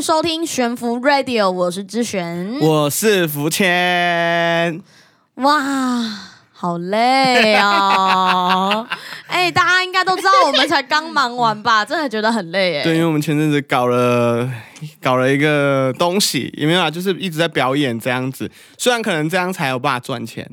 迎收听悬浮 Radio，我是之璇。我是福谦，哇，好累哦！哎、大家应该都知道，我们才刚忙完吧？真的觉得很累哎。对，因为我们前阵子搞了搞了一个东西，有没有啊？就是一直在表演这样子，虽然可能这样才有办法赚钱。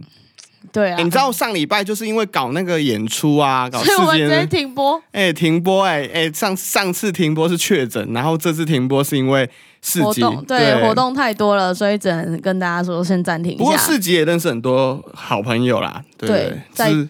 对啊，欸你知道上礼拜就是因为搞那个演出啊，搞所以我们直接世界的，停播。哎、停播哎、哎、上上次停播是确诊，然后这次停播是因为市集对活。动太多了，所以只能跟大家说先暂停一不过下。市集也认识很多好朋友啦，对对对在之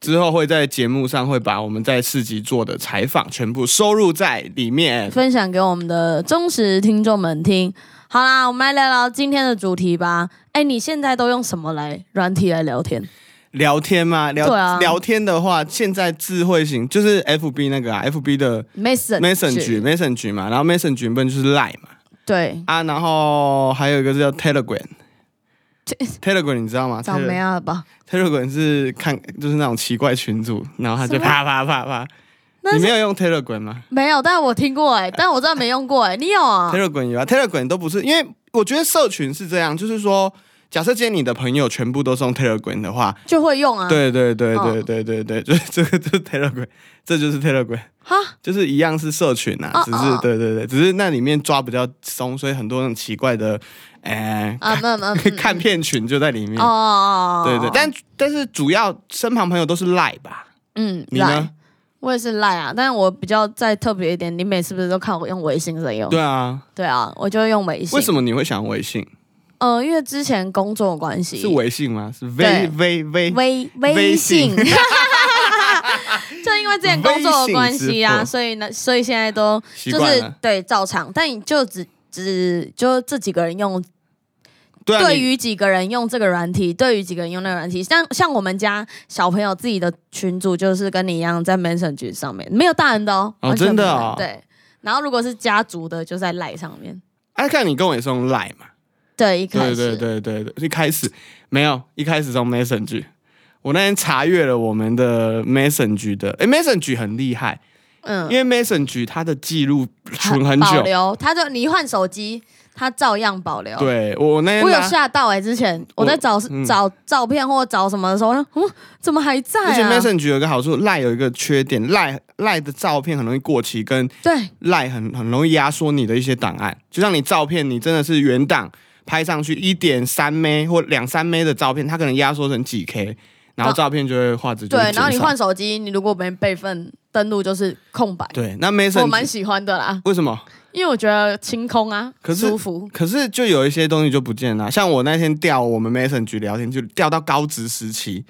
之后会在节目上会把我们在市集做的采访全部收入在里面。分享给我们的忠实听众们听。好啦，我们来聊聊今天的主题吧。哎，你现在都用什么来软体来聊天？聊天吗？聊、对啊聊天的话，现在智慧型就是 F B 那个啊，F B 的 Messenger Messenger 嘛，然后 Messenger 本就是 Line 嘛对，啊，然后还有一个是叫 Telegram。Telegram 你知道吗长没啊吧？？Telegram 是看就是那种奇怪群组，然后他就啪啪啪啪。你没有用 Telegram 吗没有，但是我听过哎，但我真的没用过哎。你有啊？？Telegram 有啊，Telegram 都不是，因为我觉得社群是这样，就是说，假设今天你的朋友全部都是用 Telegram 的话，就会用啊。，对对对对哦对对对，就是这个就是 Telegram，这就是 Telegram。哈，就是一样是社群啊，只是对对对，只是那里面抓比较松，所以很多那种奇怪的，哎、啊，没有没有嗯看片群就在里面。哦，对对，但但是主要身旁朋友都是赖吧？嗯，你呢赖？我也是赖啊，但是我比较再特别一点，你每次不是都看我用微信在用？对啊，对啊，我就会用微信。为什么你会想微信？呃，因为之前工作关系，是微信吗？是对微微微微微微信，信 就因为之前工作的关系啊，所以呢，所以现在都就是？对照常，但你就只只就这几个人用，对啊，你对于几个人用这个软体，对于几个人用那个软体，像像我们家小朋友自己的群组，就是跟你一样在 Messenger 上面，没有大人的哦，真的哦对。然后如果是家族的，就在 Line 上面。哎，看你跟我也是用赖嘛？对，一开对始对对对对，一开始没有，一开始用 Messenger。我那天查阅了我们的 Messenger 的，哎，Messenger 很厉害，嗯因为 Messenger 它的记录存很久。保留，他就你一换手机，他照样保留。对我那天我有吓到哎、之前我在找、嗯找照片或找什么的时候，我说嗯，怎么还在而且啊？Messenger 有个好处，赖有一个缺点，赖赖的照片很容易过期，跟对赖很很容易压缩你的一些档案。就像你照片，你真的是原档拍上去一点三 m 或两三 m 的照片，它可能压缩成几 K，然后照片就会画质对，然后你换手机，你如果没备份登录就是空白，对，那 Messenger 喜欢的啦，为什么？因为我觉得清空啊，可是舒服。可是就有一些东西就不见了，像我那天调我们 Messenger 聊天，就调到高职时期，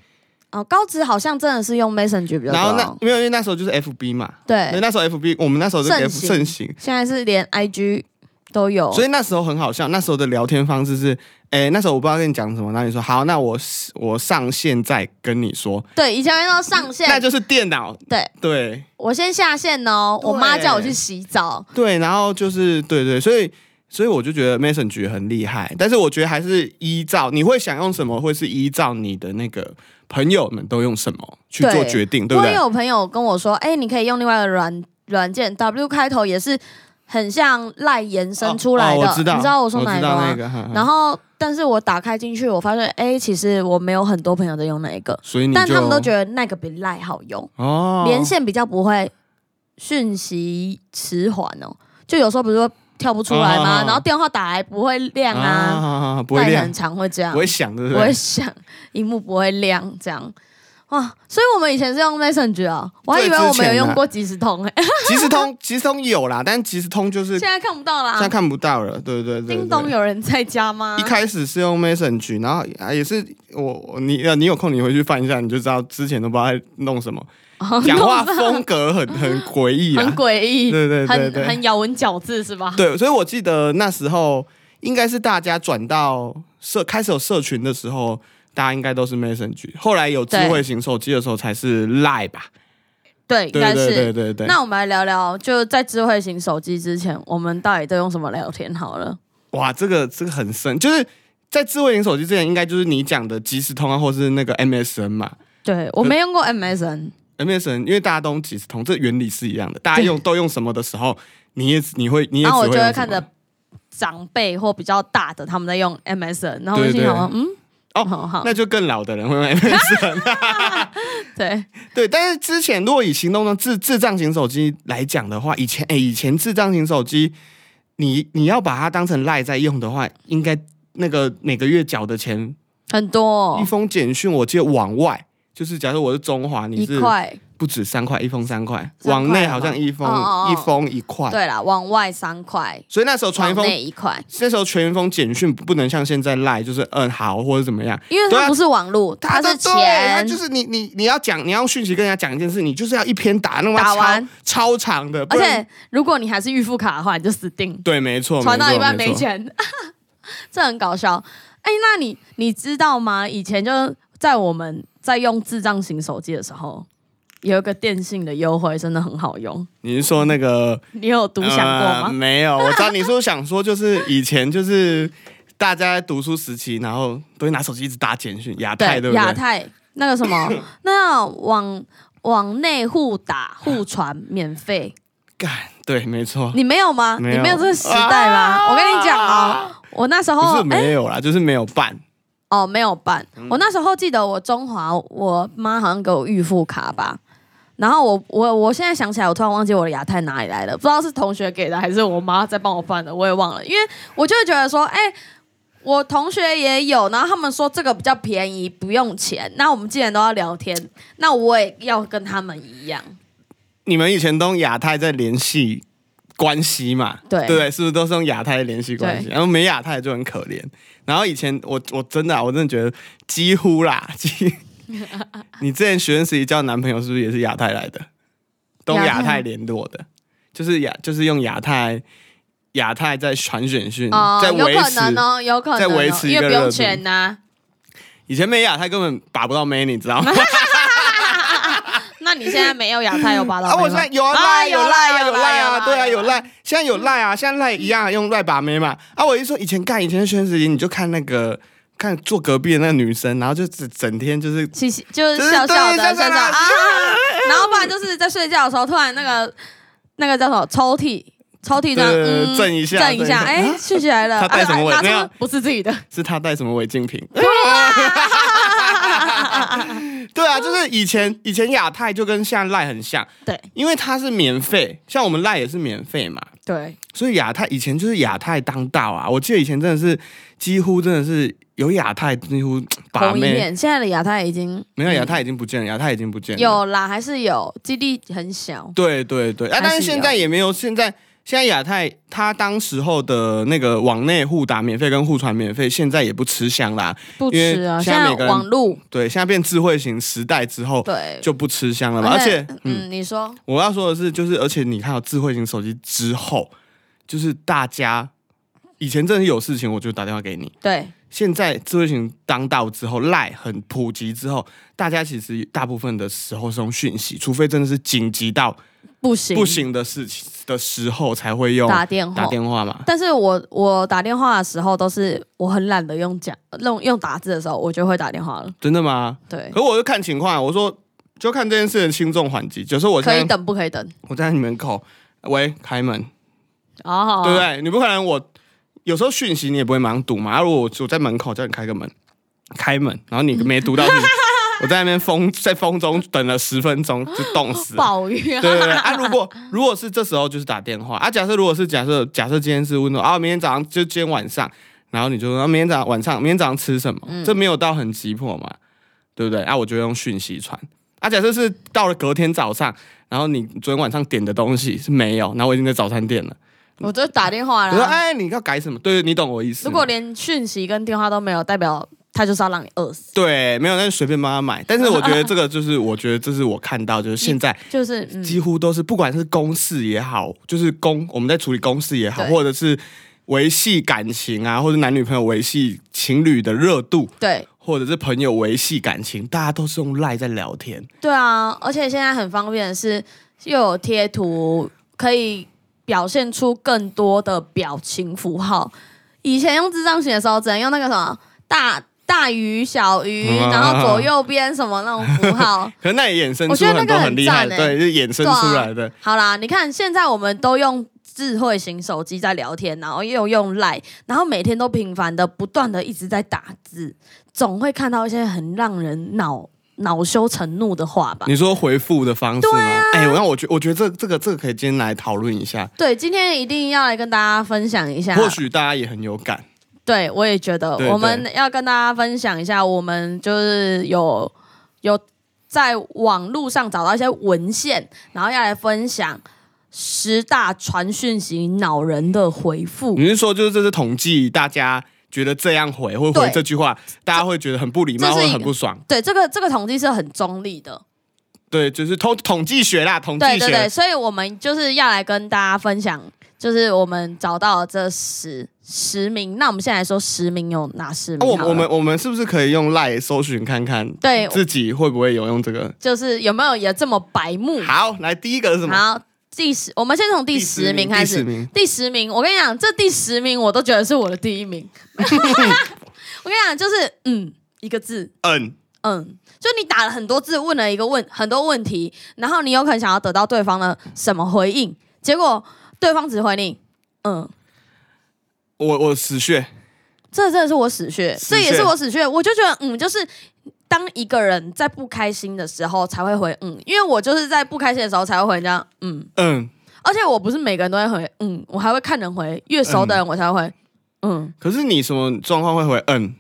哦，高职好像真的是用 Messenger 比较多。然后那哦，因为因为那时候就是 FB 嘛，对，对，那时候 FB 我们那时候是 F 行。盛行，现在是连 IG 都有，所以那时候很好笑，那时候的聊天方式是，哎，那时候我不知道跟你讲什么，然后你说好，那我我上线再跟你说，对，以前要上线，那就是电脑，对对我先下线哦，我妈叫我去洗澡，对，然后就是对对，所以。所以我就觉得 Messenger 很厉害，但是我觉得还是依照你会想用什么，会是依照你的那个朋友们都用什么去做决定，对不对？我也有朋友跟我说，哎、你可以用另外一个软软件，W 开头也是很像赖延伸出来的，哦哦我知道，你知道我说哪一个吗？然后，但是我打开进去，我发现，哎、其实我没有很多朋友在用那一个，所以你但他们都觉得得那个比赖好用，哦，连线比较不会讯息迟缓哦，就有时候比如说跳不出来嘛，哦然后电话打来不会亮啊，啊，不会亮。很，常会这样，不会响，对不不会对？响，荧幕不会亮，这样。哇，所以我们以前是用 Messenger 啊，我还以为我们有用过即时通哎、即时通，即时通有啦，但即时通就是现在看不到啦。现在看不到了，对对对对。叮咚，有人在家吗？一开始是用 Messenger，然后啊也是我我你呃你有空你回去翻一下，你就知道之前都不知道在弄什么，哦讲话风格很很诡异很啊，诡异，对对对很对很咬文嚼字是吧？对，所以我记得那时候应该是大家转到社开始有社群的时候，大家应该都是 Messenger，后来有智慧型手机的时候才是 Line 吧？对，应该是。对对对。那我们来聊聊，就在智慧型手机之前，我们到底都用什么聊天好了？哇，这个这个很深，就是在智慧型手机之前，应该就是你讲的即时通啊，或是那个 MSN 嘛。对我没用过 MSN，MSN 因为大家都用即时通，这原理是一样的。大家用都用什么的时候，你也你会你也就会看着长辈或比较大的他们在用 MSN，然后我对对心想说，嗯，哦好好，那就更老的人会用 MSN。对，对，但是之前如果以行动中智智障型手机来讲的话，以前哎、以前智障型手机，你你要把它当成赖在用的话，应该那个每个月缴的钱，很多、一哦，封简讯，我记得往外。就是假如我是中华，你一是块，不止三块，一封三块，往内好像一封哦哦哦。一封一块，对啦，往外三块，所以那时候传一封，内一块，那时候传一封简讯不能像现在赖，就是嗯好或者怎么样，因为它不是网络，它是钱，就是你你你要讲，你要用讯息跟人家讲一件事，你就是要一篇打那么打完超长的，而且如果你还是预付卡的话，你就死定，对，没错，传到一半没钱，这很搞笑。哎，那你你知道吗？以前就是在我们在用智障型手机的时候，有一个电信的优惠真的很好用，你是说那个你有独享过呃吗？没有，我知道你说想说，就是以前就是大家在读书时期，然后都会拿手机一直打简讯，亚太对不对？亚太那个什么，那往往内互打互传免费，干，对，没错，你没有吗？你没有这个时代吗？啊我跟你讲哦，我那时不是候哎没有啦，就是没有办。哦没有办，嗯我那时候记得我中华我妈好像给我预付卡吧。然后我我我现在想起来，我突然忘记我的亚太哪里来的，不知道是同学给的还是我妈在帮我办的，我也忘了。因为我就会觉得说，哎、我同学也有，然后他们说这个比较便宜，不用钱。那我们既然都要聊天，那我也要跟他们一样。你们以前都用亚太在联系关系嘛？对对？是不是都是用亚太联系关系？然后没亚太就很可怜。然后以前我我真的、啊、我真的觉得几乎啦，几 你之前学生时期交男朋友是不是也是亚太来的？都用亚亚太太联络的，就是亚就是用亚太亚太在传简讯，哦，有可在维持。能哦，有可能、哦，在维持一个热度钱呐、以前没亚太根本把不到妹，你知道吗？那你现在没有亚太有拔到啊，我现在有啊，有赖有赖啊，有对啊，有赖。赖，现在有赖啊，现在赖一样用赖把妹嘛。啊，我一说以前干以前的学生时期，你就看那个看坐隔壁的那个女生，然后就整整天就是嘻嘻，就是笑笑的，对笑笑啊，然后不然就是在睡觉的时候，突然那个那个叫什么抽屉，抽屉这样对嗯震一下震一下，哎，续起来了，他带什么违啊拿没有不是自己的，是她带什么违禁品？对啊，就是以前以前亚太就跟现在赖很像，对。因为它是免费，像我们赖也是免费嘛，对，所以亚太以前就是亚太当道啊。我记得以前真的是几乎真的是有亚太几乎 把妹。现在的亚太已经没有亚太已经不见了，亚太已经不见了。有啦，还是有，基地很小，对对对，啊，但是现在也没有，现在现在亚太它当时候的那个网内互打免费跟互传免费，现在也不吃香啦。不因为吃啊。现在现在每个人网路对，现在变智慧型时代之后对，就不吃香了嘛。而且，嗯，嗯，你说我要说的是，就是而且你看到智慧型手机之后，就是大家以前真的是有事情我就打电话给你，对，现在智慧型当道之后，赖很普及之后，大家其实大部分的时候是用讯息，除非真的是紧急到不行不行的事情的时候才会用打电话打电话嘛。但是我我打电话的时候都是我很懒得用讲用用打字的时候，我就会打电话了。真的吗？对，可我就看情况，我说就看这件事的轻重缓急。就是我在可以等不可以等？我在你门口，喂，开门，哦，对不对？你不可能我有时候讯息你也不会马上读嘛。啊如果我我在门口叫你开个门，开门，然后你没读到 你，我在那边风在风中等了十分钟就冻死了。暴雨啊！对对对啊！如果如果是这时候就是打电话啊，假设如果是假设假设今天是温度啊，明天早上就今天晚上，然后你就说、啊、明天早上晚上明天早上吃什么？这没有到很急迫嘛，对不对？啊，我就用讯息传。啊，假设是到了隔天早上，然后你昨天晚上点的东西是没有，然后我已经在早餐店了，我就打电话我说了。哎，你要改什么？对，你懂我意思。如果连讯息跟电话都没有，代表他就是要让你饿死。对没有，那就随便帮他买。但是我觉得这个 就是，我觉得这是我看到，就是现在就是嗯，几乎都是，不管是公事也好，就是公我们在处理公事也好，对或者是维系感情啊，或者男女朋友维系情侣的热度，对或者是朋友维系感情，大家都是用赖在聊天。对啊，而且现在很方便的是，又有贴图，可以表现出更多的表情符号。以前用智障型的时候，只能用那个什么大大鱼、小鱼，啊然后左右边什么那种符号。可是那也衍生出很我觉得那个很多很厉害的，赞欸对，就衍生出来的。好啦，你看现在我们都用智慧型手机在聊天，然后又用赖，然后每天都频繁的不断的一直在打字，总会看到一些很让人恼恼羞成怒的话吧。你说回复的方式吗？啊哎、我让我觉我觉得这这个这个可以今天来讨论一下，对，今天一定要来跟大家分享一下。或许大家也很有感。对，我也觉得对我们要跟大家分享一下，我们就是有有在网络上找到一些文献，然后要来分享十大传讯息恼人的回复。你是说就是这是统计大家觉得这样回或回对这句话，大家会觉得很不礼貌或者很不爽？对，这个这个统计是很中立的，对，就是统统计学啦，统计学。对对对，所以我们就是要来跟大家分享，就是我们找到这十十名。那我们现在来说十名有哪十那、名？我我们我们是不是可以用赖搜寻看看，对自己会不会有用这个？就是有没有也这么白目？好，来第一个是什么？好，第十，我们先从第十名开始。第十名，第十名，我跟你讲，这第十名我都觉得是我的第一名。我跟你讲，就是嗯，一个字，嗯，嗯，就你打了很多字，问了一个问很多问题，然后你有可能想要得到对方的什么回应，结果对方只回你，嗯，我我死穴，这真的是我死穴，死穴这也是我死穴。我就觉得，嗯，就是当一个人在不开心的时候才会回嗯，因为我就是在不开心的时候才会回人家嗯，嗯。而且我不是每个人都会回嗯，我还会看人回，越熟的人我才会回嗯，可是你什么状况会回嗯？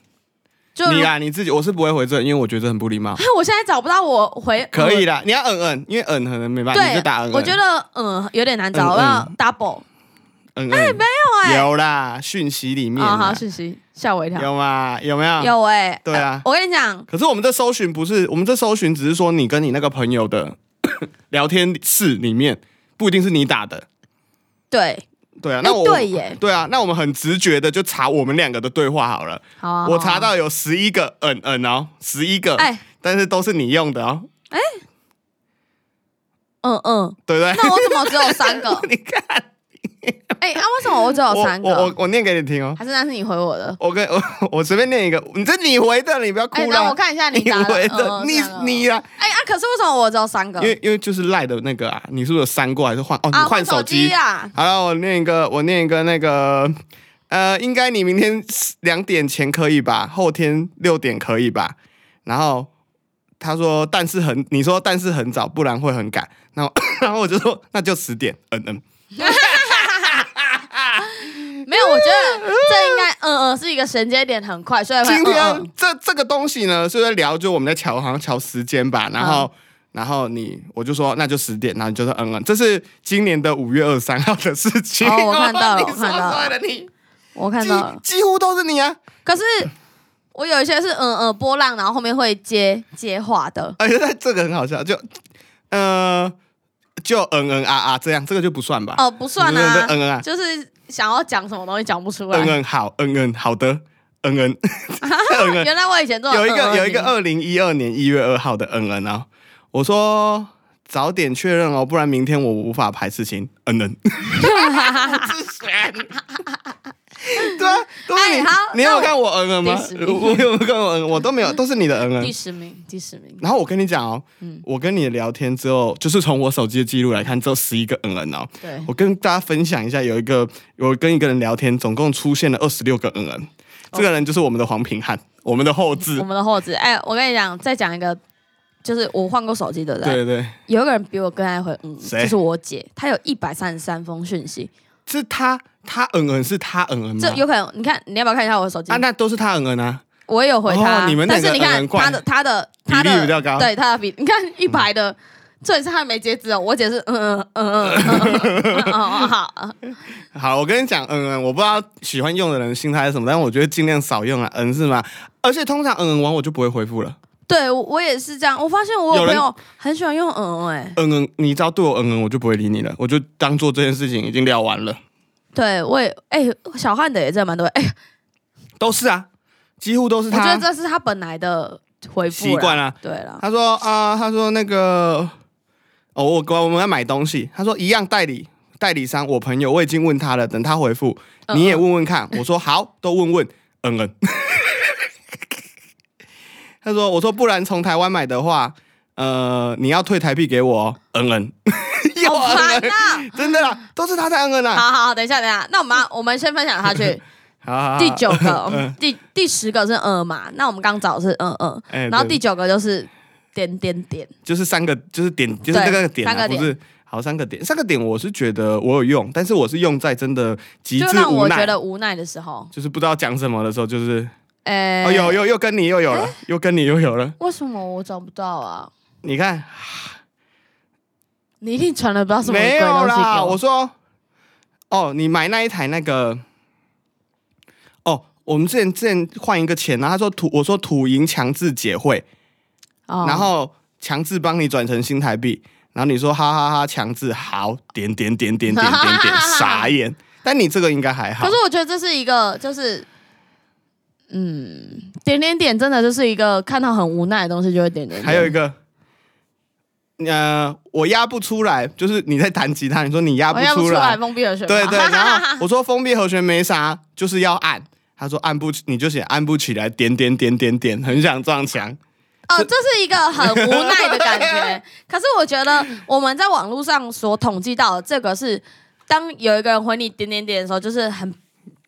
就你啦，你自己，我是不会回这，因为我觉得很不礼貌。我现在找不到我回可以啦，你要嗯嗯，因为嗯可能没办法，你对就打嗯嗯。，我觉得嗯有点难找，嗯我要嗯 double 嗯哎没有哎有啦，讯息里面啊，好讯息吓我一跳，有吗？有没有？。有哎，对啊呃我跟你讲，可是我们这搜寻不是，我们这搜寻只是说你跟你那个朋友的 聊天室里面，不一定是你打的。对，对啊，哎那我对耶，对啊，那我们很直觉的就查我们两个的对话好了。好啊，我好啊查到有十一个嗯嗯哦，十一个，哎，但是都是你用的哦，哎嗯嗯，对不对？那我怎么只有三个？你看，哎，啊，为什么我只有三个？我我我念给你听哦。还是那是你回我的？我跟我我随便念一个，你这你回的，你不要哭哎，了。那我看一下你回的，你你啊，哎啊，可是为什么我只有三个因？为因为就是赖的那个啊，你是不是有删过还是换？哦，你啊，换手机。啊！好了，我念一个，我念一个那个，呃，应该你明天两点前可以吧？后天六点可以吧？然后他说，但是很，你说但是很早，不然会很赶。然后 然后我就说，那就十点，嗯嗯。没有，我觉得这应该嗯嗯 是一个衔接点很快，所以今天、嗯嗯这这个东西呢，是在聊，就我们在瞧，好像瞧时间吧。然后，嗯然后你我就说那就十点，然后你就说嗯嗯，这是今年的五月二十三号的事情。哦我看到了你我看到了你我看到了。几几乎都是你啊，可是我有一些是嗯嗯波浪，然后后面会接接话的。而 且这个很好笑，就呃就嗯嗯啊啊这样，这个就不算吧？哦，不算对啊，嗯嗯啊，就是想要讲什么东西讲不出来。嗯嗯好，嗯嗯好的，嗯嗯嗯嗯。原来我以前做有一个有一个你二零一二年一月二号的嗯嗯啊，我说早点确认哦，不然明天我无法排事情。嗯嗯，自选。对啊，都是你哎好。你有看我嗯嗯吗第十？名我有没有看我嗯？我都没有，都是你的嗯嗯。第十名，第十名。然后我跟你讲哦，嗯我跟你聊天之后，就是从我手机的记录来看，只有十一个嗯嗯哦。对，我跟大家分享一下，有一个我跟一个人聊天，总共出现了二十六个嗯嗯。这个人就是我们的黄平汉，我们的后置我。们的后置。哎，我跟你讲，再讲一个，就是我换过手机，的人对？对对，有一个人比我更爱回嗯，谁就是我姐，她有一百三十三封讯息，是他他嗯嗯是他嗯嗯吗？这有可能。你看，你要不要看一下我的手机啊，？那都是他嗯嗯啊，我也有回他，哦你们两个但是你看嗯嗯怪她的他的比例比较高。对他的比，你看一排的，这也是他没截止哦，我姐是嗯嗯嗯嗯嗯嗯嗯嗯好，好，我跟你讲，嗯嗯，我不知道喜欢用的人心态是什么，但我觉得尽量少用啊，嗯是吗？而且通常嗯嗯完我就不会回复了，对我我也是这样，我发现我有朋友很喜欢用嗯嗯哎，嗯嗯，你只要对我嗯嗯，我就不会理你了，我就当做这件事情已经聊完了。对我也哎小汉的也真的蛮多，哎，都是啊，几乎都是我觉。得这是他本来的回复啦习惯啊，对了，他说啊、他说那个，哦，我我们要买东西，他说一样代理代理商，我朋友我已经问他了，等他回复嗯你也问问看。我说好，都问问，嗯嗯。他说我说不然从台湾买的话，呃，你要退台币给我哦，嗯嗯，比我好烦 呐！真的啦，都是他在嗯嗯啦。好好好，等一下，等一下，那我们要我们先分享下去。好好好第九个 嗯，第第十个是二嘛？那我们刚找的是二二，哎对然后第九个就是点点点。就是三个，就是点，就是这个点啊，三个点不是好三个点，三个点我是觉得我有用，但是我是用在真的极就致无奈，让我觉得无奈的时候，就是不知道讲什么的时候，就是呃，哦，有有又跟你又有了，又跟你又有了，为什么我找不到啊？你看你一定传了不知道什么没有啦，我。说哦，你买那一台那个哦，我们之前之前换一个钱，然后他说土，我说土银强制解汇，哦。然后强制帮你转成新台币，然后你说哈哈哈强制好点点点点点点点 傻眼，但你这个应该还好。可是，我觉得这是一个，就是，嗯，点点点真的就是一个看到很无奈的东西就会点点点。还有一个。呃，我压不出来，就是你在弹吉他，你说你压不出出来来，封闭的旋律。对对，然后我 说封闭和弦没啥，就是要按。他说按不起，你就写按不起来，点点点点点，很想撞墙。哦，这是一个很无奈的感觉。可是我觉得我们在网络上所统计到的这个是，当有一个人回你点点点的时候，就是很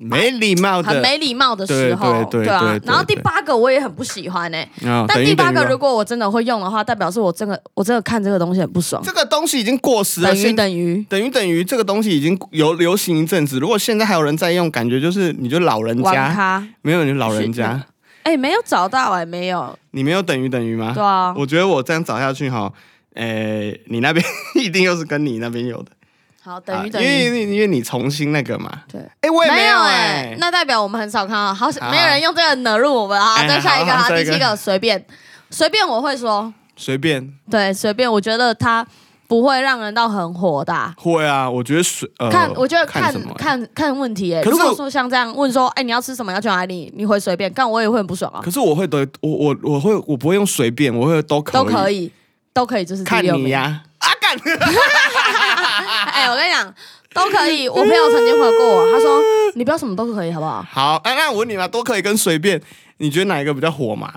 没礼貌的，很没礼貌的时候，啊对对对对。对然后第八个我也很不喜欢哎、啊但第八个如果我真的会用的话，代表是我真的我真的看这个东西很不爽。这个东西已经过时了，等于等于等于等于这个东西已经有流行一阵子。如果现在还有人在用，感觉就是你就老人家，咖。没有你就老人家，哎、没有找到哎、没有。你没有等于等于吗？对啊，我觉得我这样找下去哈，哎，你那边 一定又是跟你那边有的，好啊等于等因为于。因为你重新那个嘛。对，哎，我也没有有哎哎、，那代表我们很少看到，好好。没有人用这个惹入我们啊。哎再下一个哈，好好下一个。第七个随便。随便我会说，随便。对随便，我觉得他不会让人到很火大。会啊，我觉得随呃，看，我觉得看看看问题哎、如果说像这样问说，哎、你要吃什么，要去哪里，你会随便，但我也会很不爽啊。可是我会得我我我会我不会用随便，我会都可以。都可以，都可以，就是第看。你呀。啊干，哎、我跟你讲，都可以。我朋友曾经回过我，他说你不要什么都可以，好不好？好，哎、那我问你嘛，都可以跟随便，你觉得哪一个比较火嘛？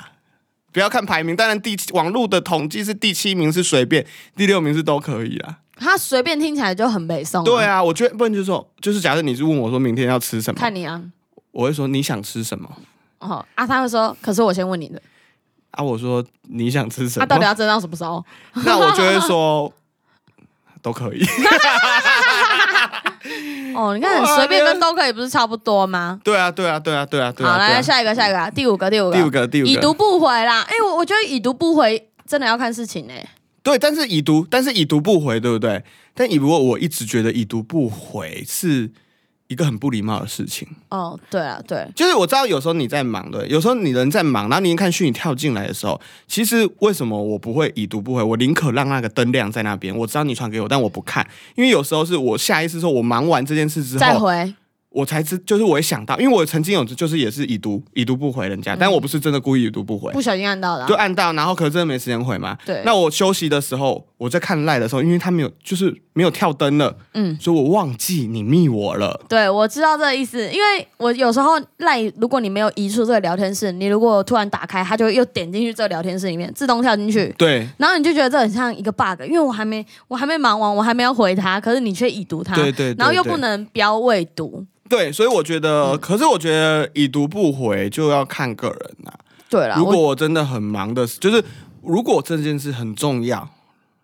不要看排名，当然第七网络的统计是第七名是随便，第六名是都可以啦。他随便听起来就很北宋、对，啊，我觉得不能就是说，就是假设你是问我说明天要吃什么，看你啊。我会说你想吃什么哦啊，他会说，可是我先问你的，啊？我说你想吃什么他、么？到底要争到什么时候？那我就会说都可以。哦，你看哇随便跟都可以不是差不多吗？对啊，对啊，对啊，对啊，对啊。好，来下一个，下一个啊，第五个，第五个，第五个，第五个，已读不回啦。哎、我我觉得已读不回真的要看事情哎、对，但是已读，但是已读不回，对不对？但已读，我一直觉得已读不回是一个很不礼貌的事情。哦，对啊，对，就是我知道有时候你在忙，对，有时候你人在忙，然后你一看虚拟跳进来的时候，其实为什么我不会已读不回？我宁可让那个灯亮在那边，我知道你传给我，但我不看，因为有时候是我下意识说，我忙完这件事之后，再回。我才知，就是我也想到，因为我曾经有就是也是已读已读不回人家，但我不是真的故意已读不回，不小心按到的啊、就按到，然后可是真的没时间回嘛。对。那我休息的时候，我在看赖的时候，因为他没有就是没有跳灯了，嗯，所以我忘记你密我了。对，我知道这个意思，因为我有时候赖，如果你没有移出这个聊天室，你如果突然打开，它就会又点进去这个聊天室里面，自动跳进去，对。然后你就觉得这很像一个 bug，因为我还没我还没忙完，我还没有回他，可是你却已读他，对对对然后又对不能标未读，对，所以我觉嗯得，可是我觉得已读不回就要看个人啦。对啦，如果我我真的很忙的，就是如果这件事很重要，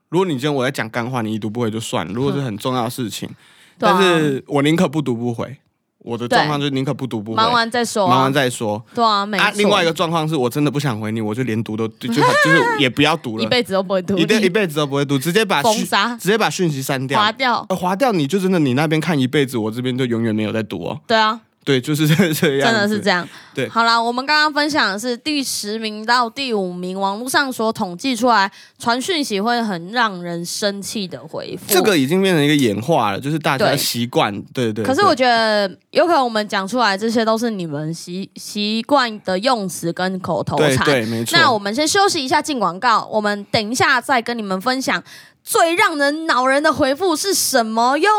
如果你今天我在讲干话，你已读不回就算了。如果是很重要的事情，但是我宁可不读不回。我的状况就是宁可不读不回，忙完再说、啊，忙完再说。对啊，没、啊，另外一个状况是我真的不想回你，我就连读都就就就 是也不要读了，一辈子都不会读，一辈一辈子都不会读，直接把讯封杀。直接把讯息删掉，划掉，呃划掉，你就真的你那边看一辈子，我这边就永远没有在读哦。对啊，对，就是这这样，真的是这样。对好啦，我们刚刚分享的是第十名到第五名，网络上所统计出来传讯息会很让人生气的回复。这个已经变成一个演化了，就是大家对习惯，对对。对可是我觉得有可能我们讲出来这些都是你们习习惯的用词跟口头禅。对对没错。那我们先休息一下，进广告。我们等一下再跟你们分享最让人恼人的回复是什么哟。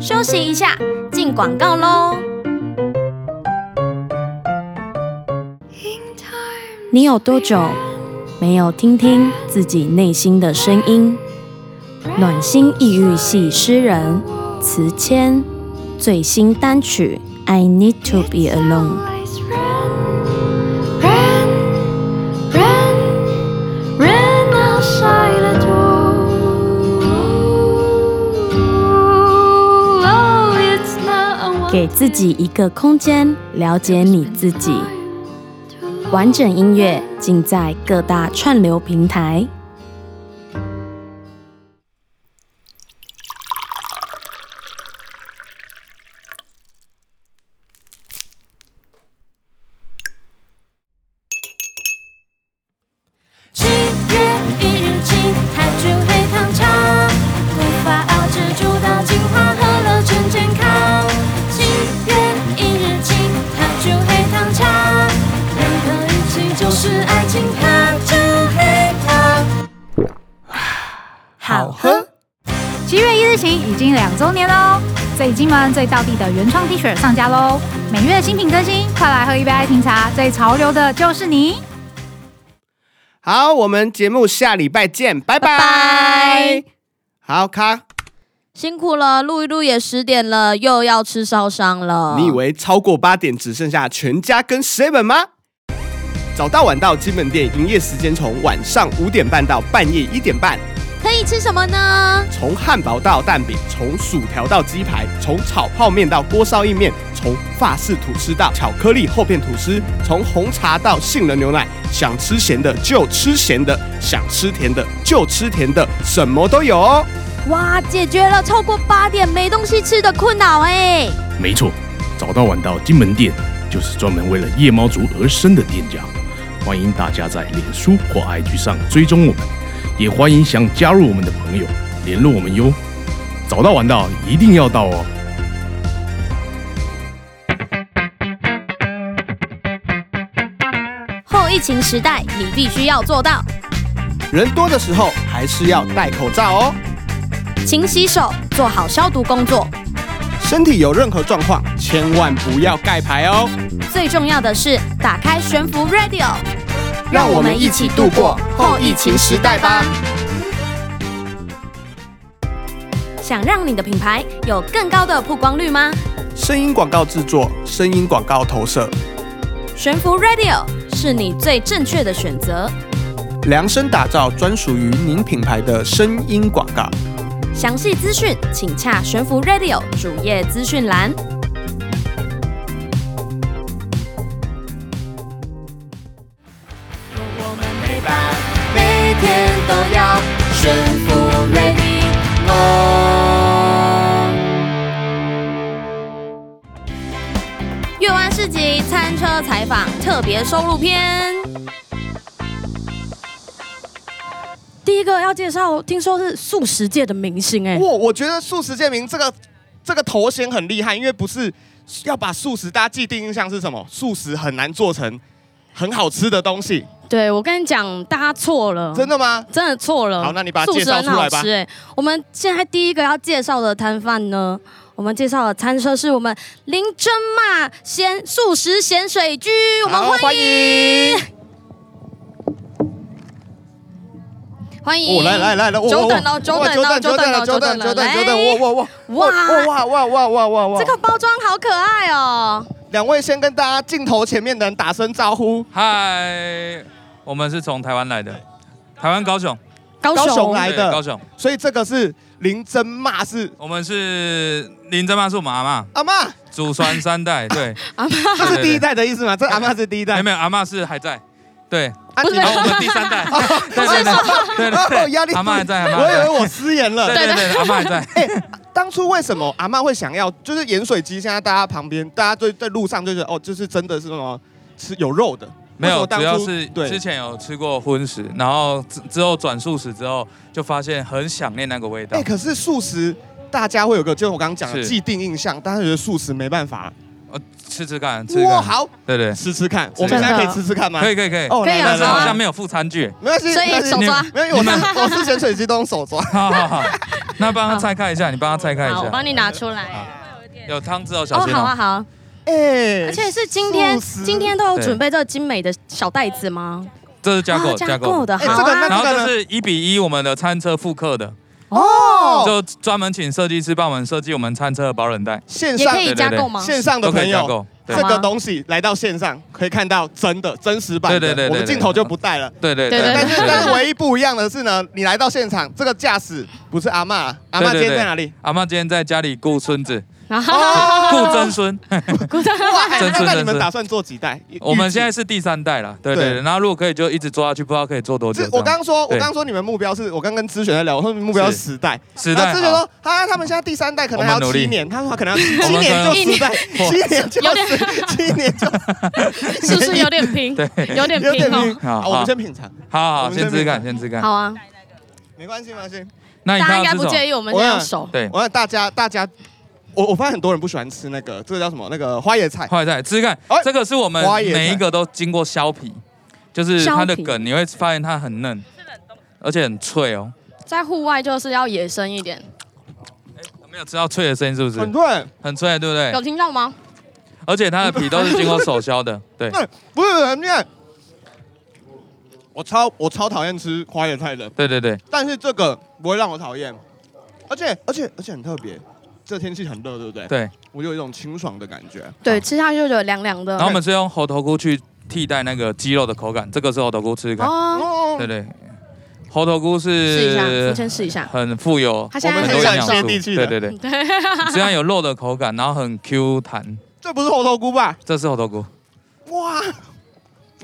休息一下，进广告喽。你有多久没有听听自己内心的声音。暖心抑郁系诗人词谦最新单曲《I Need to Be Alone》。给自己一个空间，了解你自己。完整音乐尽在各大串流平台。周年喽！最金门、最道地的原创 T 恤上架喽！每月新品更新，快来喝一杯爱情茶，最潮流的就是你。好，我们节目下礼拜见，拜拜。拜好，卡，辛苦了，录一录也十点了，又要吃烧伤了。你以为超过八点只剩下全家跟 seven 吗？早到晚到金门店营业时间从晚上五点半到半夜一点半，可以吃什么呢？从汉堡到蛋饼，从薯条到鸡排，从炒泡面到锅烧意面，从法式吐司到巧克力厚片吐司，从红茶到杏仁牛奶，想吃咸的就吃咸的，想吃甜的就吃甜的，什么都有哦。哇，解决了超过八点没东西吃的困扰哎！没错，早到晚到金门店就是专门为了夜猫族而生的店家。欢迎大家在脸书或 IG 上追踪我们，也欢迎想加入我们的朋友联络我们哟。早到晚到一定要到哦。后疫情时代，你必须要做到：人多的时候还是要戴口罩哦。勤洗手，做好消毒工作。身体有任何状况，千万不要盖牌哦。最重要的是，打开悬浮 Radio，让我们一起度过后疫情时代吧。想让你的品牌有更高的曝光率吗？声音广告制作，声音广告投射，悬浮 Radio 是你最正确的选择。量身打造专属于您品牌的声音广告。详细资讯请洽悬浮 Radio 主页资讯栏。都要悬浮 ready 月湾市集餐车采访特别收录篇。第一个要介绍，听说是素食界的明星哎、我我觉得素食界名这个这个头衔很厉害，因为不是要把素食，大家既定印象是什么？素食很难做成很好吃的东西，对我跟你讲，大家错了，真的吗？真的错了。好那你把它介绍素食很好出来吧吃哎、我们现在第一个要介绍的摊贩呢，我们介绍的餐车是我们林真嘛咸素食咸水居，我们好欢迎欢迎哦，来来来来，久等了，久等了，久等了，久等了久等久等，哇哇哇哇哇哇哇哇哇哇！这个包装好可爱哦。两位先跟大家镜头前面的人打声招呼。嗨，我们是从台湾来的，台湾高雄。高高雄来的。对高雄，所以这个是林真骂是。我们是林真妈是我们阿妈，阿妈，祖传三代，对，这是第一代的意思吗？这阿妈是第一代。没有，没有，阿妈是还在，对，啊不是你然后我们第三代，对对对。对对哦压力对，阿妈还在，阿妈还在，我以为我失言了。对对对，阿妈还在，当初为什么阿妈会想要，就是盐水鸡？现在大家旁边，大家对在路上就是哦，就是真的是什么吃有肉的，没有，主要是之前有吃过荤食，然后之之后转素食之后，就发现很想念那个味道哎、。可是素食大家会有个，就是我刚刚讲的既定印象，大家觉得素食没办法。吃吃看，吃吃哇，看，好对对，吃吃看，我们现在可以吃吃看吗？可以可以可以，哦，可以好像没有附餐具。没关系，所以手抓没有，我们我是咸水鸡都用手抓。好好好，那帮他拆开一下，你帮他拆开一好，我下。帮你拿出来。有汤汁哦，哦，小心好啊，哦。好。哎，而且是今天今天都有准备这个精美的小袋子吗？这是加购啊加加购。的，哎好啊这个那然后这是一比一我们的餐车复刻的，哦，就专门请设计师帮我们设计我们餐车的保冷袋，线上也可以加购吗？线上的都可朋友，以加购。这个东西来到线上可以看到真的真实版的，对对对对我们镜头就不带了。对对对对但是但是唯一不一样的是呢，你来到现场，这个驾驶不是阿嬷啊，阿嬷今天在哪里？阿妈今天在家里顾孙子，顾曾孙。哇，哎真是真是那那你们打算做几代？我们现在是第三代了，对对。然后如果可以就一直做下去，不知道可以做多久。我刚刚说，我对刚刚说你们目标是我刚跟资璇在聊，我说目标十代，十代然后资璇说啊，他们现在第三代可能还要七年，他说可能要七年就十代，七年就有点，七年就 是不是有点拼？对，有点有点拼。哦。好好，我们先品尝，好先自干，先吃干。好啊，没关系没关系。那大家应该不？介意我们这样手。对，我让大家大家，我我发现很多人不喜欢吃那个，这个叫什么？那个花椰菜。花椰菜吃吃看哎，这个是我们花椰菜每一个都经过削皮，就是它的削皮梗，你会发现它很嫩，而且很脆哦。在户外就是要野生一点，没有吃到脆的声音是不是？很脆，很脆，对不对有？听到吗？而且它的皮都是经过手削的，对对，不是很厉害。我超我超讨厌吃花椰菜的，对对对，但是这个不会让我讨厌，而且而且而且很特别。这天气很热，对不对？对。我有一种清爽的感觉。对，吃下去就有凉凉的然后我。们是用猴头菇去替代那个鸡肉的口感，这个是猴头菇，吃吃看。哦，哦对对，猴头菇试一下，先试一下。很富有它现在很我们很多营养素，接地气的对对对，虽然有肉的口感，然后很 Q 弹，这不是猴头菇吧？这是猴头菇，哇！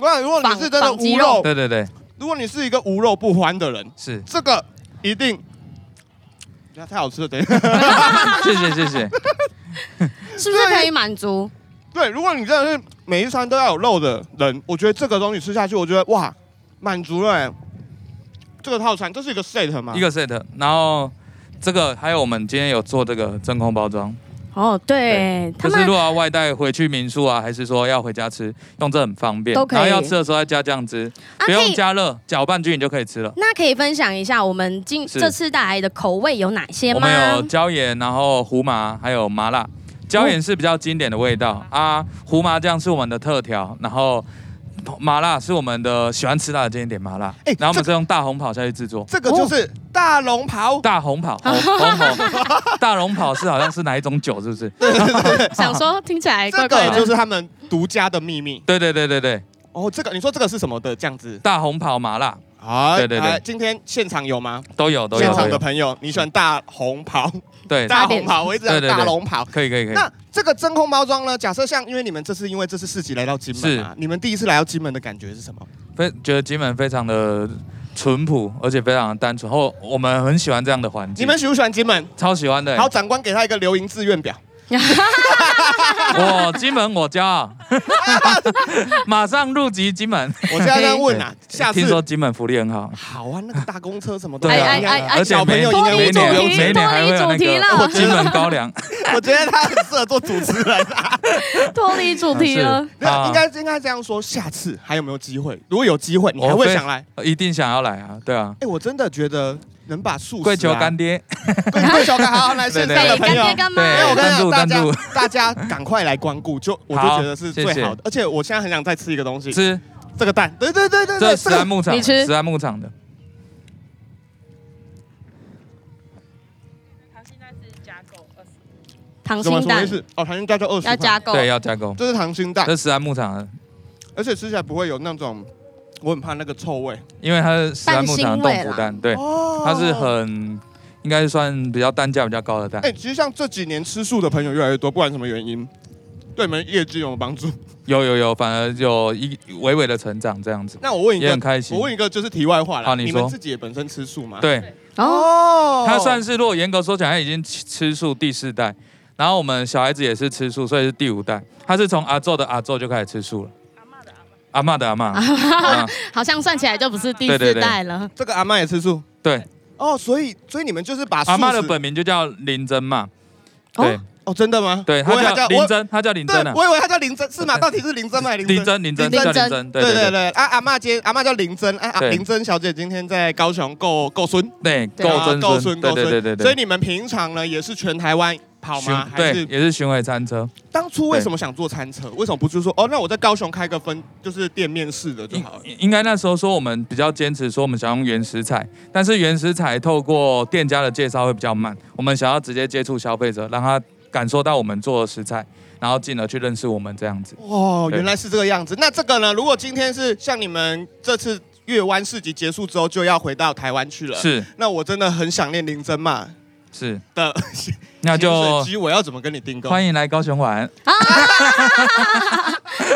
哇！如果你是真的无肉，对对对，如果你是一个无肉不欢的人，是，这个一定。那太好吃了，等一下。谢 谢谢谢，是不是可以满足？对，如果你真的是每一餐都要有肉的人，我觉得这个东西吃下去，我觉得哇，满足了欸。这个套餐，这是一个 set 吗？一个 set，然后这个还有我们今天有做这个真空包装，哦，对他就是如果要外带回去民宿啊，还是说要回家吃，用这很方便，都可以然后要吃的时候再加酱汁，不用加热，搅拌均匀就可以吃了。那可以分享一下我们今是这次带来的口味有哪些吗？我们有椒盐，然后胡麻，还有麻辣。椒盐是比较经典的味道、啊，胡麻酱是我们的特调，然后麻辣是我们的喜欢吃辣的今天点麻辣。哎然后我们这是用大红袍下去制作。这个就是大龙袍，大红袍，红红红，大龙袍是好像是哪一种酒，是不是？想说听起来这怪怪的，个就是他们独家的秘密。对对对对对，哦，这个你说这个是什么的酱汁？大红袍麻辣好，对对对来今天现场有吗？都有都有现场的朋友，你喜欢大红袍？对，大红袍，我一直讲对对对大龙袍。可以可以可以。那这个真空包装呢？假设像，因为你们这次因为这次市集来到金门嘛，你们第一次来到金门的感觉是什么？非觉得金门非常的淳朴，而且非常的单纯，后我们很喜欢这样的环境。你们喜不喜欢金门？超喜欢的。好，长官给他一个留营志愿表。我金门我骄傲，马上入籍金门。我现在在问啊，下次听说金门福利很好，好啊，那个大公车什么的，对啊应该哎哎哎而且小朋每友应该每年每年还会有那脱离主题了个金门高粱，我觉得他很适合做主持人啊。脱离主题了。没有啊应该应该这样说，下次还有没有机会？如果有机会，你还会想来？一定想要来啊，对啊，哎，我真的觉得能把素食啊跪求干爹，跪跪求干，好好来 线上的对，朋友。干。爹干妈对没有，我跟你讲，大家 大家赶快来光顾，就我就好觉得是最好的。而且我现在很想再吃一个东西，吃这个蛋。对对对对这对，这个石安牧场，你吃。石安牧场的，溏怎么心蛋。什么意思？哦，糖心蛋就二十块，要加购，对，要加购，这是溏心蛋。这，是石安牧场的，而且吃起来不会有那种，我很怕那个臭味。因为它是石安牧场的冻腐蛋，对，哦它是很应该是算比较单价比较高的蛋哎、，其实像这几年吃素的朋友越来越多，不管什么原因，对你们业绩有没有帮助？有有有，反而有一微微的成长这样子，那我问一个也很，开心我。问一个就是题外话啦，好你说们自己也本身吃素吗？，对，哦，哦它算是如果严格说起来，他已经吃吃素第四代，然后我们小孩子也是吃素，所以是第五代。他是从阿昼的阿昼就开始吃素了。阿嬷的阿嬷，嗯 好像算起来就不是第四代了。这个阿妈也吃素。对，哦，所以所以你们就是把素阿嬷的本名就叫林珍嘛，哦？对。哦，真的吗？对，我以为她叫林珍，她叫林对珍啊，，我以为她叫林珍，是吗？到底是林珍吗？还是珍？林珍林珍林珍叫林真，对对对。对对对，啊，阿嬷今阿嬷叫林珍，啊啊，对。林珍小姐今天在高雄够够孙，对，对够啊够曾孙，对够孙，对对对对，所以你们平常呢也是全台湾跑吗？还对，是也是巡回餐车。当初为什么想做餐车？为什么不是说哦，那我在高雄开个分，就是店面式的就应好了？应该那时候说我们比较坚持说我们想用原食材，但是原食材透过店家的介绍会比较慢，我们想要直接接触消费者，让他感受到我们做的食材，然后进而去认识我们这样子。哦，对原来是这个样子。那这个呢？如果今天是像你们这次月湾市集结束之后就要回到台湾去了，是那我真的很想念林真嘛是，的那就我要怎么跟你订购？欢迎来高雄玩啊。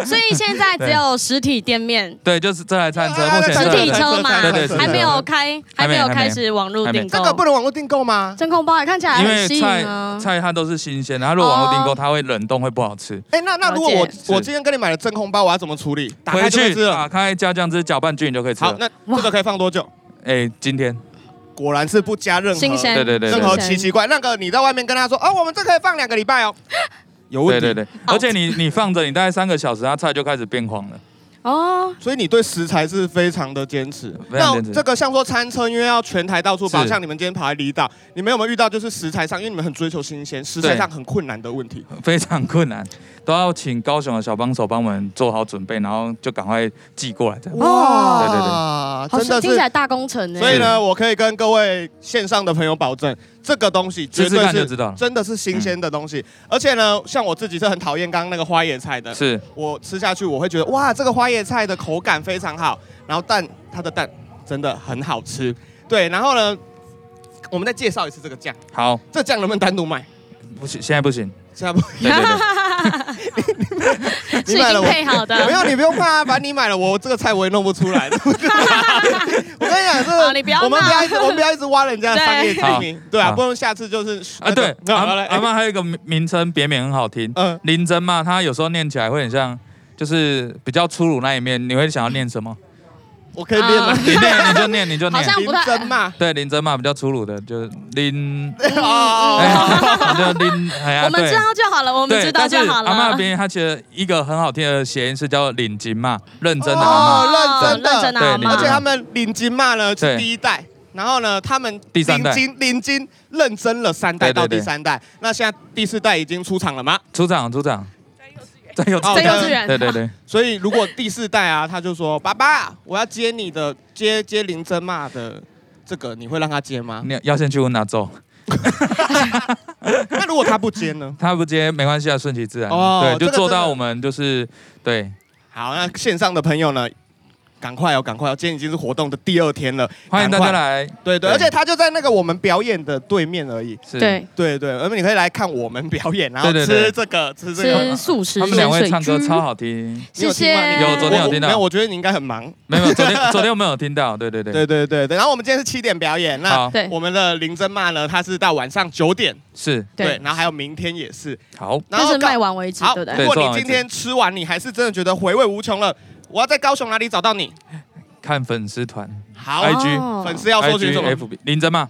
所以现在只有实体店面。对，就是这台餐车，啊目前实体车嘛，对对对还没有开，还没有开始网络订购这。个不能网络订购吗？真空包也看起来因很吸引为菜啊。菜它都是新鲜的，它如果网络订购，哦它会冷冻，会不好吃。哎，那那如果我我今天跟你买了真空包，我要怎么处理？打开回去。打开加酱汁，搅拌均匀就可以吃好，了。那这个可以放多久？哎，今天果然是不加任何新鲜，对对对任何奇奇怪。那个你在外面跟他说，哦，我们这可以放两个礼拜哦，有问题。对对对，而且你你放着，你大概三个小时，它菜就开始变黄了。哦，所以你对食材是非常的坚持。那非常坚持这个像说餐车，因为要全台到处跑，是像你们今天跑来离岛，你们有没有遇到就是食材上，因为你们很追求新鲜，食材上很困难的问题？非常困难，都要请高雄的小帮手帮我们做好准备，然后就赶快寄过来这样。哇对对对真的是。听起来大工程呢。所以呢，我可以跟各位线上的朋友保证，这个东西绝对是。真的是新鲜的东西。而且呢，像我自己是很讨厌刚刚那个花椰菜的，是我吃下去我会觉得哇，这个花椰菜的口感非常好，然后蛋它的蛋真的很好吃。对，然后呢，我们再介绍一次这个酱，好，这酱能不能单独卖？不行，现在不行。现在不，对对对，是已经配好的。没有，你不用怕啊，反正你买了，我这个菜我也弄不出来 的。我跟你讲，这个好你不要我们不要一直，我们不要一直挖人家的商业机密，对。啊，不然下次就是啊对，阿好来阿妈还有一个名名称别名很好听，嗯，林真嘛，它有时候念起来会很像，就是比较粗鲁那一面，你会想要念什么？我可以念吗？啊？你念你就念你就念。好。像林不太真嘛，对，林真嘛比较粗鲁的，就是林，哦。哎，就林，哎呀，对我们知道就好了，我们对，知道但是就好了。阿妈那边它其实一个很好听的谐音是叫领金嘛，认真的阿哦妈。认真。的认真的阿妈，对而且他们领金嘛呢是对第一代，然后呢他们第三代。领金领金认真了三代到对对。对第三代，那现在第四代已经出场了吗？组长，组长，在幼哦在稚园，幼稚园，对对对，所以如果第四代啊，他就说爸爸，我要接你的接接林真嘛的这个，你会让他接吗？你要先去问他做，那如果他不接呢？他不接没关系啊，顺其自然，对，就做真的。到我们就是对，好，那线上的朋友呢？赶快哦，赶快哦！今天已经是活动的第二天了，欢迎大。家来，对对，而且他就在那个我们表演的对面而已。是，对，对对，而且你可以来看我们表演，然后吃这个吃这吃个。素食他们两位唱歌超好听，谢谢。有昨天有听到我没有，我觉得你应该很忙。没有，昨天昨天我们有听到，对对对，对对对对，然后我们今天是七点表演，那我们的林真骂呢，他是到晚上九点，是对对，，然后还有明天也是，好，然后就是卖完为止，好，对不对？如果你今天吃完，你还是真的觉得回味无穷了，我要在高雄哪里找到你？看粉丝团。好，IG 哦粉丝要搜寻什么？，FB 林真嘛，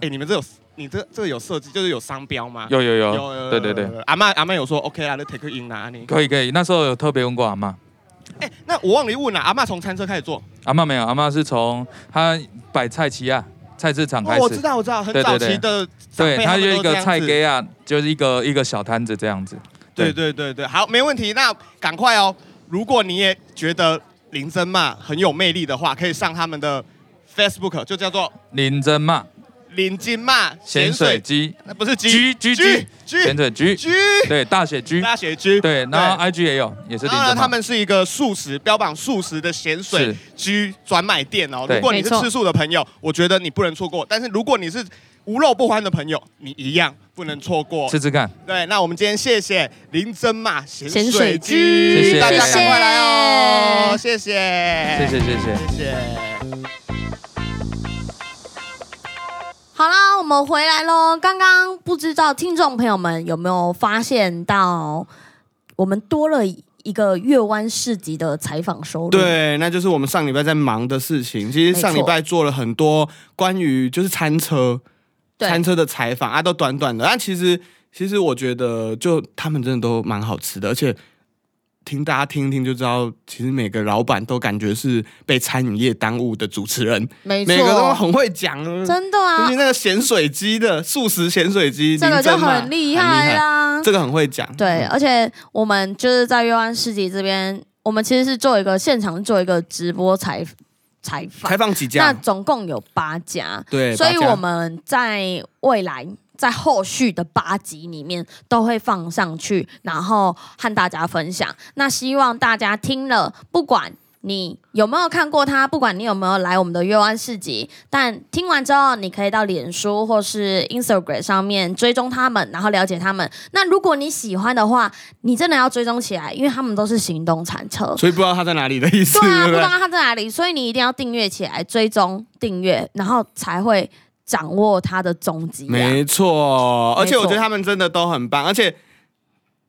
哎，你们这有你这这个有设计，就是有商标吗？有有有。有，对对对，。阿妈阿妈有说 OK 啊，那 take in 哪里？可以可以，那时候有特别问过阿妈，哎，那我忘了问了，阿妈从餐车开始做，阿妈没有，阿妈是从她摆菜旗啊，菜市场开，哦我知，道我知道，很早期的对，它他就一个菜给啊，就是一个一个小摊子这样子，对对对对，好，没问题。那赶快哦，如果你也觉得林真嘛很有魅力的话，可以上他们的 Facebook，就叫做林真嘛，林金嘛咸水鸡，那不是居居居居，咸水居，居对，大写居，大写居对，然后 IG 也有，也是林然他们是一个素食标榜素食的咸水是。居专卖店哦。对。如果你是吃素的朋友，我觉得你不能错过。但是如果你是无肉不欢的朋友，你一样不能错过。吃吃看，对，那我们今天谢谢林真嘛咸咸水水居，居谢谢大家赶快来哦，谢谢谢，谢谢谢谢。谢谢。好啦，我们回来喽。刚刚不知道听众朋友们有没有发现到，我们多了一个月湾市集的采访收入。，对，那就是我们上礼拜在忙的事情。其实上礼拜做了很多关于就是餐车、对餐车的采访啊，都短短的。但其实其实我觉得，就他们真的都蛮好吃的，而且听大家听一听就知道，其实每个老板都感觉是被餐饮业耽误的主持人，没每个都，很会讲，真的啊其，那个咸水鸡的素食咸水鸡，这个就很厉害，啦。这个很会讲。对，而且我们就是在月湾市集这边，我们其实是做一个现场做一个直播采采访开，放几家那？总共有八家，对，所以我们在未来。在后续的八集里面都会放上去，然后和大家分享。那希望大家听了，不管你有没有看过他，不管你有没有来我们的月湾市集，但听完之后，你可以到脸书或是 Instagram 上面追踪他们，然后了解他们。那如果你喜欢的话，你真的要追踪起来，因为他们都是行动产车。所以不知道他在哪里的意思，对啊，不知道？他在哪里，所以你一定要订阅起来，追踪订阅，然后才会掌握他的踪迹、啊。没错，而且我觉得他们真的都很棒，而且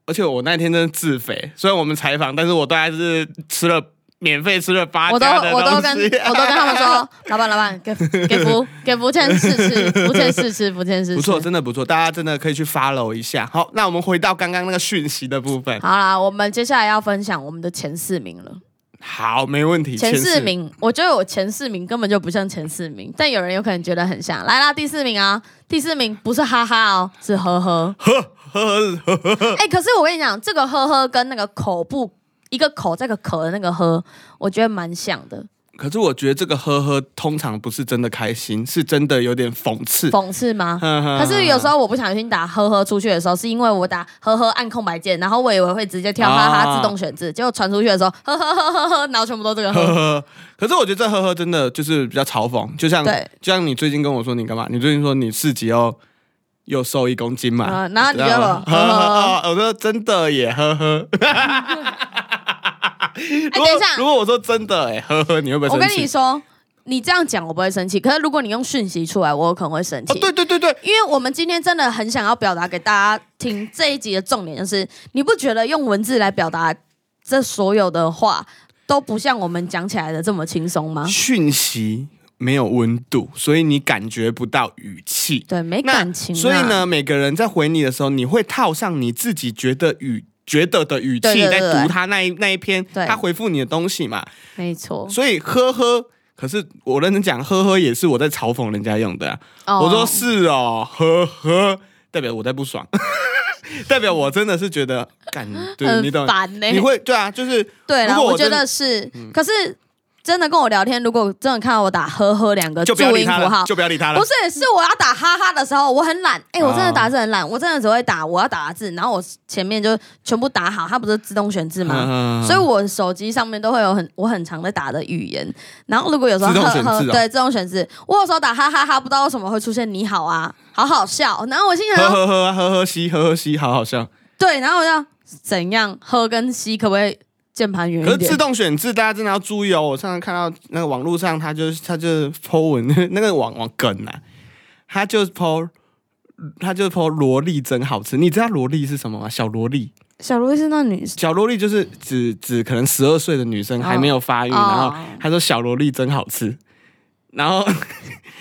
而且我那天真的自肥，虽然我们采访，但是我大概是吃了免费吃了八我都家的我都东跟西我都跟他们说，老板老板给给福 给福建试吃，福建试吃，福建试吃。不错，真的不错，大家真的可以去 follow 一下。好，那我们回到刚刚那个讯息的部分。好啦，我们接下来要分享我们的前四名了。好，没问题。前四名，我觉得我前四名根本就不像前四名，但有人有可能觉得很像。来啦，第四名啊，第四名不是哈哈哦，是呵呵。呵呵呵呵，哎、可是我跟你讲，这个呵呵跟那个口部一个口这个口的那个喝，我觉得蛮像的，可是我觉得这个呵呵通常不是真的开心，是真的有点讽刺。讽刺吗？可是有时候我不小心打呵呵出去的时候，是因为我打呵呵按空白键，然后我以为会直接跳哈哈啊自动选字，结果传出去的时候呵呵呵呵呵，然后全部都这个呵呵。可是我觉得这呵呵真的就是比较嘲讽，就像对，就像你最近跟我说你干嘛？你最近说你四级哦又瘦一公斤嘛？啊然后你就知道吗呵呵呵呵，我说真的耶，呵呵。哎，如果等一下如，果我说真的哎，呵呵，你会不会我生气？跟你说，你这样讲我不会生气，可是如果你用讯息出来，我有可能会生哦，气。对对对对，因为我们今天真的很想要表达给大家听，这一集的重点就是，你不觉得用文字来表达这所有的话，都不像我们讲起来的这么轻松吗？讯息没有温度，所以你感觉不到语气。对，没感情、啊。所以，呢，每个人在回你的时候，你会套上你自己觉得语觉得的语气在读他那一那一篇他回复你的东西嘛。没错。所以呵呵，可是我认真讲，呵呵也是我在嘲讽人家用的、啊。哦我说是哦，呵呵，代表我在不爽，代表我真的是觉得感，对你很懂？烦呢、你会对啊，就是对了，我觉得是，可是真的跟我聊天，如果真的看到我打呵呵两个就注音符号，就不要理他了不。是，是我要打哈哈的时候，我很懒。哎、我真的哦打字很懒，我真的只会打我要打的字，然后我前面就全部打好，它不是自动选字吗？嗯所以我手机上面都会有很我很常在打的语言，然后如果有时候呵呵对自动选字，我有时候打哈哈哈，不知道为什么会出现你好啊，好好笑，然后我心想呵呵呵啊呵呵西呵呵西，好好笑。对，然后我要怎样喝跟吸可不可以键盘圆一点可是自？动选字，大家真的要注意哦。我上次看到那个网络上，他就是他就是 po 文 那个网网梗啊，他就是 po 他就是 po 萝莉真好吃。你知道萝莉是什么吗？小萝莉，小萝莉是那女小萝莉就是指指可能十二岁的女生还没有发育，哦然后他说小萝莉真好吃，然后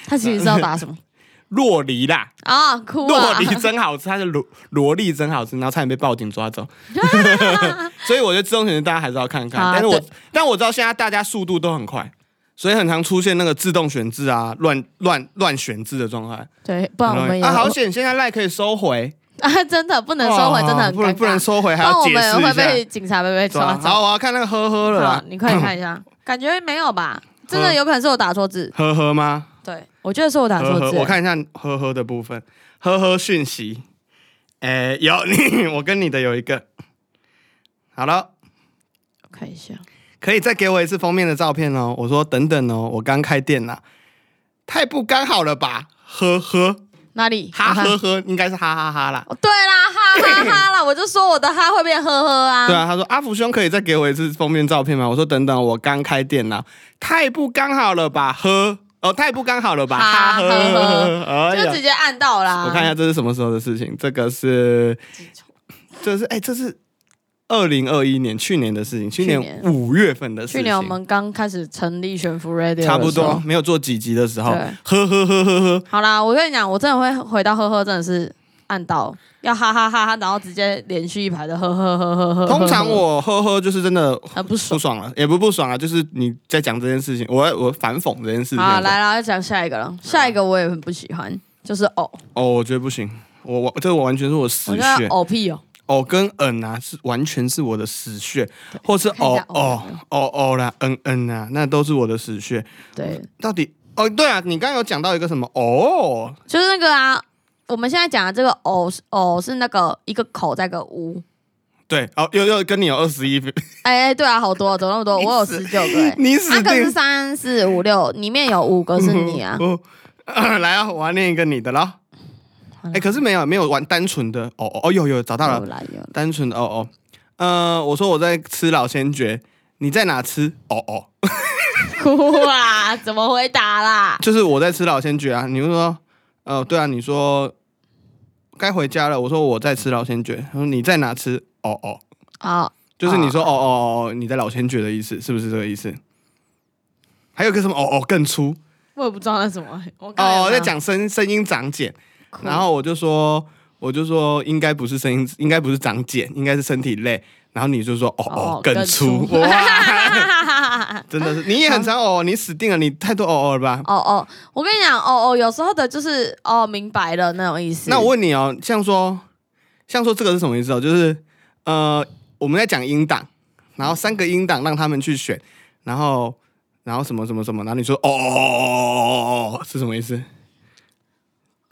他其实是要打什么 洛梨啦，啊？哭洛啊！梨真好吃，他是萝萝莉真好吃，然后差点被报警抓走。所以我觉得自动选字大家还是要看看，啊但是我但我知道现在大家速度都很快，所以很常出现那个自动选字啊、乱乱乱选字的状态。对，不然我们也啊，好险！现在赖可以收回，啊，真的不能收回，真的很尴不能不能。收回，还要解释一们会被下。警察被被抓走。好，我要看那个呵呵了，，你快看一下，感觉没有吧？真的有可能是我打错字。呵呵吗？对，我觉得是我打呵呵，错字。我看一下呵呵的部分，呵呵讯息，哎，有 你，我跟你的有一个，好了。我看一下，可以再给我一次封面的照片哦。我说等等哦，我刚开店啦，太不刚好了吧？呵呵，哪里？哈我看呵呵，应该是哈哈哈啦。哦对啦，哈哈哈啦！我就说我的哈会变呵呵啊。对啊，他说阿福兄可以再给我一次封面照片吗？我说等等，我刚开店啦，太不刚好了吧？呵，哦，太不刚好了吧？就直，接按到啦。我看一下这是什么时候的事情？这个是，这是哎，这是二零二一年去年的事情，去年五月份的事情。去年我们刚开始成立悬浮 Radio，差不多没有做几集的时候，对呵呵呵呵呵，好啦，我跟你讲，我真的会回到呵呵，真的是按到要哈哈哈哈，然后直接连续一排的呵呵呵呵呵。通常我呵呵就是真的很不爽不。爽了，也不不爽啊，就是你在讲这件事情，我我反讽这件事情。好，来啦，要讲下一个了。下一个我也很不喜欢，就是哦，哦，我觉得不行，我我这个完全是我死穴，偶屁哦。哦跟嗯啊是完全是我的死穴，或是哦哦哦哦啦嗯嗯啊，那都是我的死穴。对，到底哦对啊，你刚刚有讲到一个什么哦，就是那个啊，我们现在讲的这个偶是偶是那个一个口再一个乌。对哦又又跟你有二十一，哎、哎对啊，好多，怎么那么多？我有十九个、哎，你死那个是。三四五六，里面有五个是你啊。哦，来啊，我要念一个你的啦。哎、可是没有没有玩单纯的哦哦哦，有有找到了，单纯的哦哦。呃，我说我在吃老千蕨，你在哪吃？哦哦，哭啊！怎么回答啦？就是我在吃老千蕨啊。你就说，呃，对啊，你说该回家了。我说我在吃老千卷，他说你在哪吃？哦哦，哦，就是你说哦哦哦，你在老千卷的意思，是不是这个意思？还有个什么哦哦更粗我也不知道那什么。我哦，在讲声声音长茧。然后我就说，我就说应该不是声音，应该不是长茧，应该是身体累。然后你就说哦哦更粗，哇，真的是你也很常哦，你死定了，你太多哦哦了吧？哦哦，我跟你讲，哦哦，有时候的就是哦，明白了那种意思。那我问你哦，像说像说这个是什么意思哦？就是呃，我们在讲音档，然后三个音档让他们去选，然后然后什么什么什么，然后你说哦哦哦哦哦是什么意思？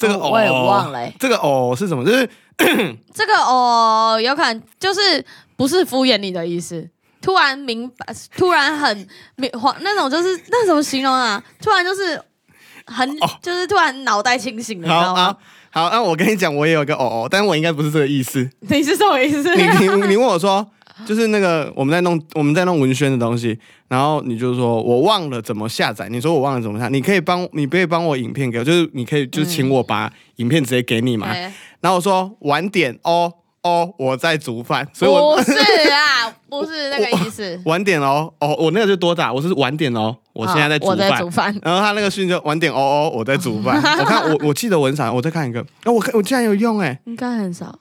这个哦，哦我也忘了欸这个哦是什么？就是 这个哦，有可能就是不是敷衍你的意思。突然明白，突然很明黄那种，就是那怎么形容啊？突然就是很，就是突然脑袋清醒了，你知道哦好吗好？好，那我跟你讲，我也有一个哦哦，但我应该不是这个意思。你是什么意思？你你你问我说，就是那个我们在弄我们在弄文宣的东西，然后你就说我忘了怎么下载，你说我忘了怎么下，你可以帮你可以帮我影片给我，就是你可以就是请我把影片直接给你嘛。哎然后我说晚点哦哦，我在煮饭，所以我不是啊，不是那个意思。晚点哦哦，我那个就多打，我是晚点哦，我现在在煮饭。煮饭。然后他那个讯就晚点哦哦，我在煮饭。我看我我记得我很少，我再看一个，哦，我看我竟然有用哎、应该很少，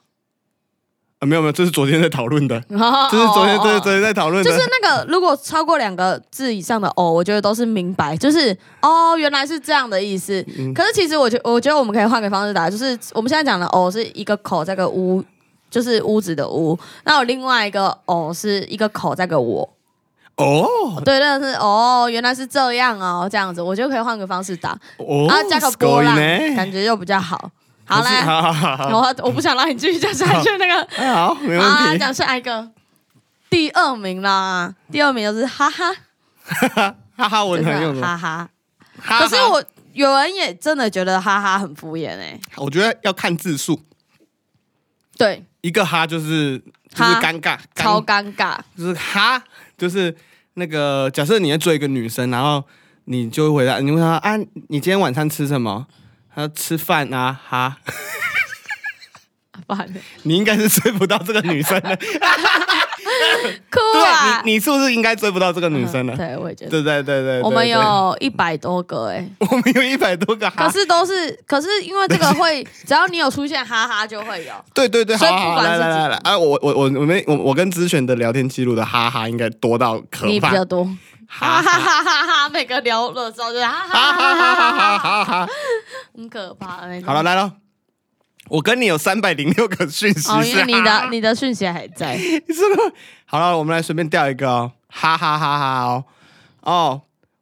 啊没有没有，这是昨天在讨论的，这这是昨天这是昨天在讨论的，就是那个，如果超过两个字以上的哦，我觉得都是明白，就是哦，原来是这样的意思。嗯可是其实我觉我觉得我们可以换个方式打，就是我们现在讲的哦是一个口再个屋，就是屋子的屋。那有另外一个哦是一个口再个我，哦对，那是哦，原来是这样哦，这样子，我觉得可以换个方式打，哦，然后加个波浪，すごいね感觉又比较好。 好不是来，好好好好，我我不想让你继续讲下去那个。哎好，没问题。讲下一个，第二名啦，第二名就是 哈哈。哈哈，我真的很用的。哈哈。哈哈可是我有人也真的觉得哈哈很敷衍哎、我觉得要看字数，对，一个哈就是就是哈尴尬，超尴尴尬。就是哈，就是那个假设你在追一个女生，然后你就会回答，你问她啊，你今天晚餐吃什么？吃饭啊，哈，烦，你应该是追不到这个女生的，哭对啊！你，你是不是应该追不到这个女生了？对，我也觉得。对对对对，对我们对有一百多个哎、我们有一百多个 哈，可是都是，可是因为这个会，只要你有出现哈哈就会有。对对对，所以好好好来来来来，啊，我我我我们我我跟子璇的聊天记录的哈哈应该多到可怕，你比较多，哈哈哈哈哈哈哈！每个聊了之后就是哈哈哈哈哈哈哈哈哈。很可怕的那种。好了，来了，我跟你有三百零六个讯息哦，因为你的你的讯息还在，这个好了，我们来随便调一个哦，哈哈哈哈哦哦，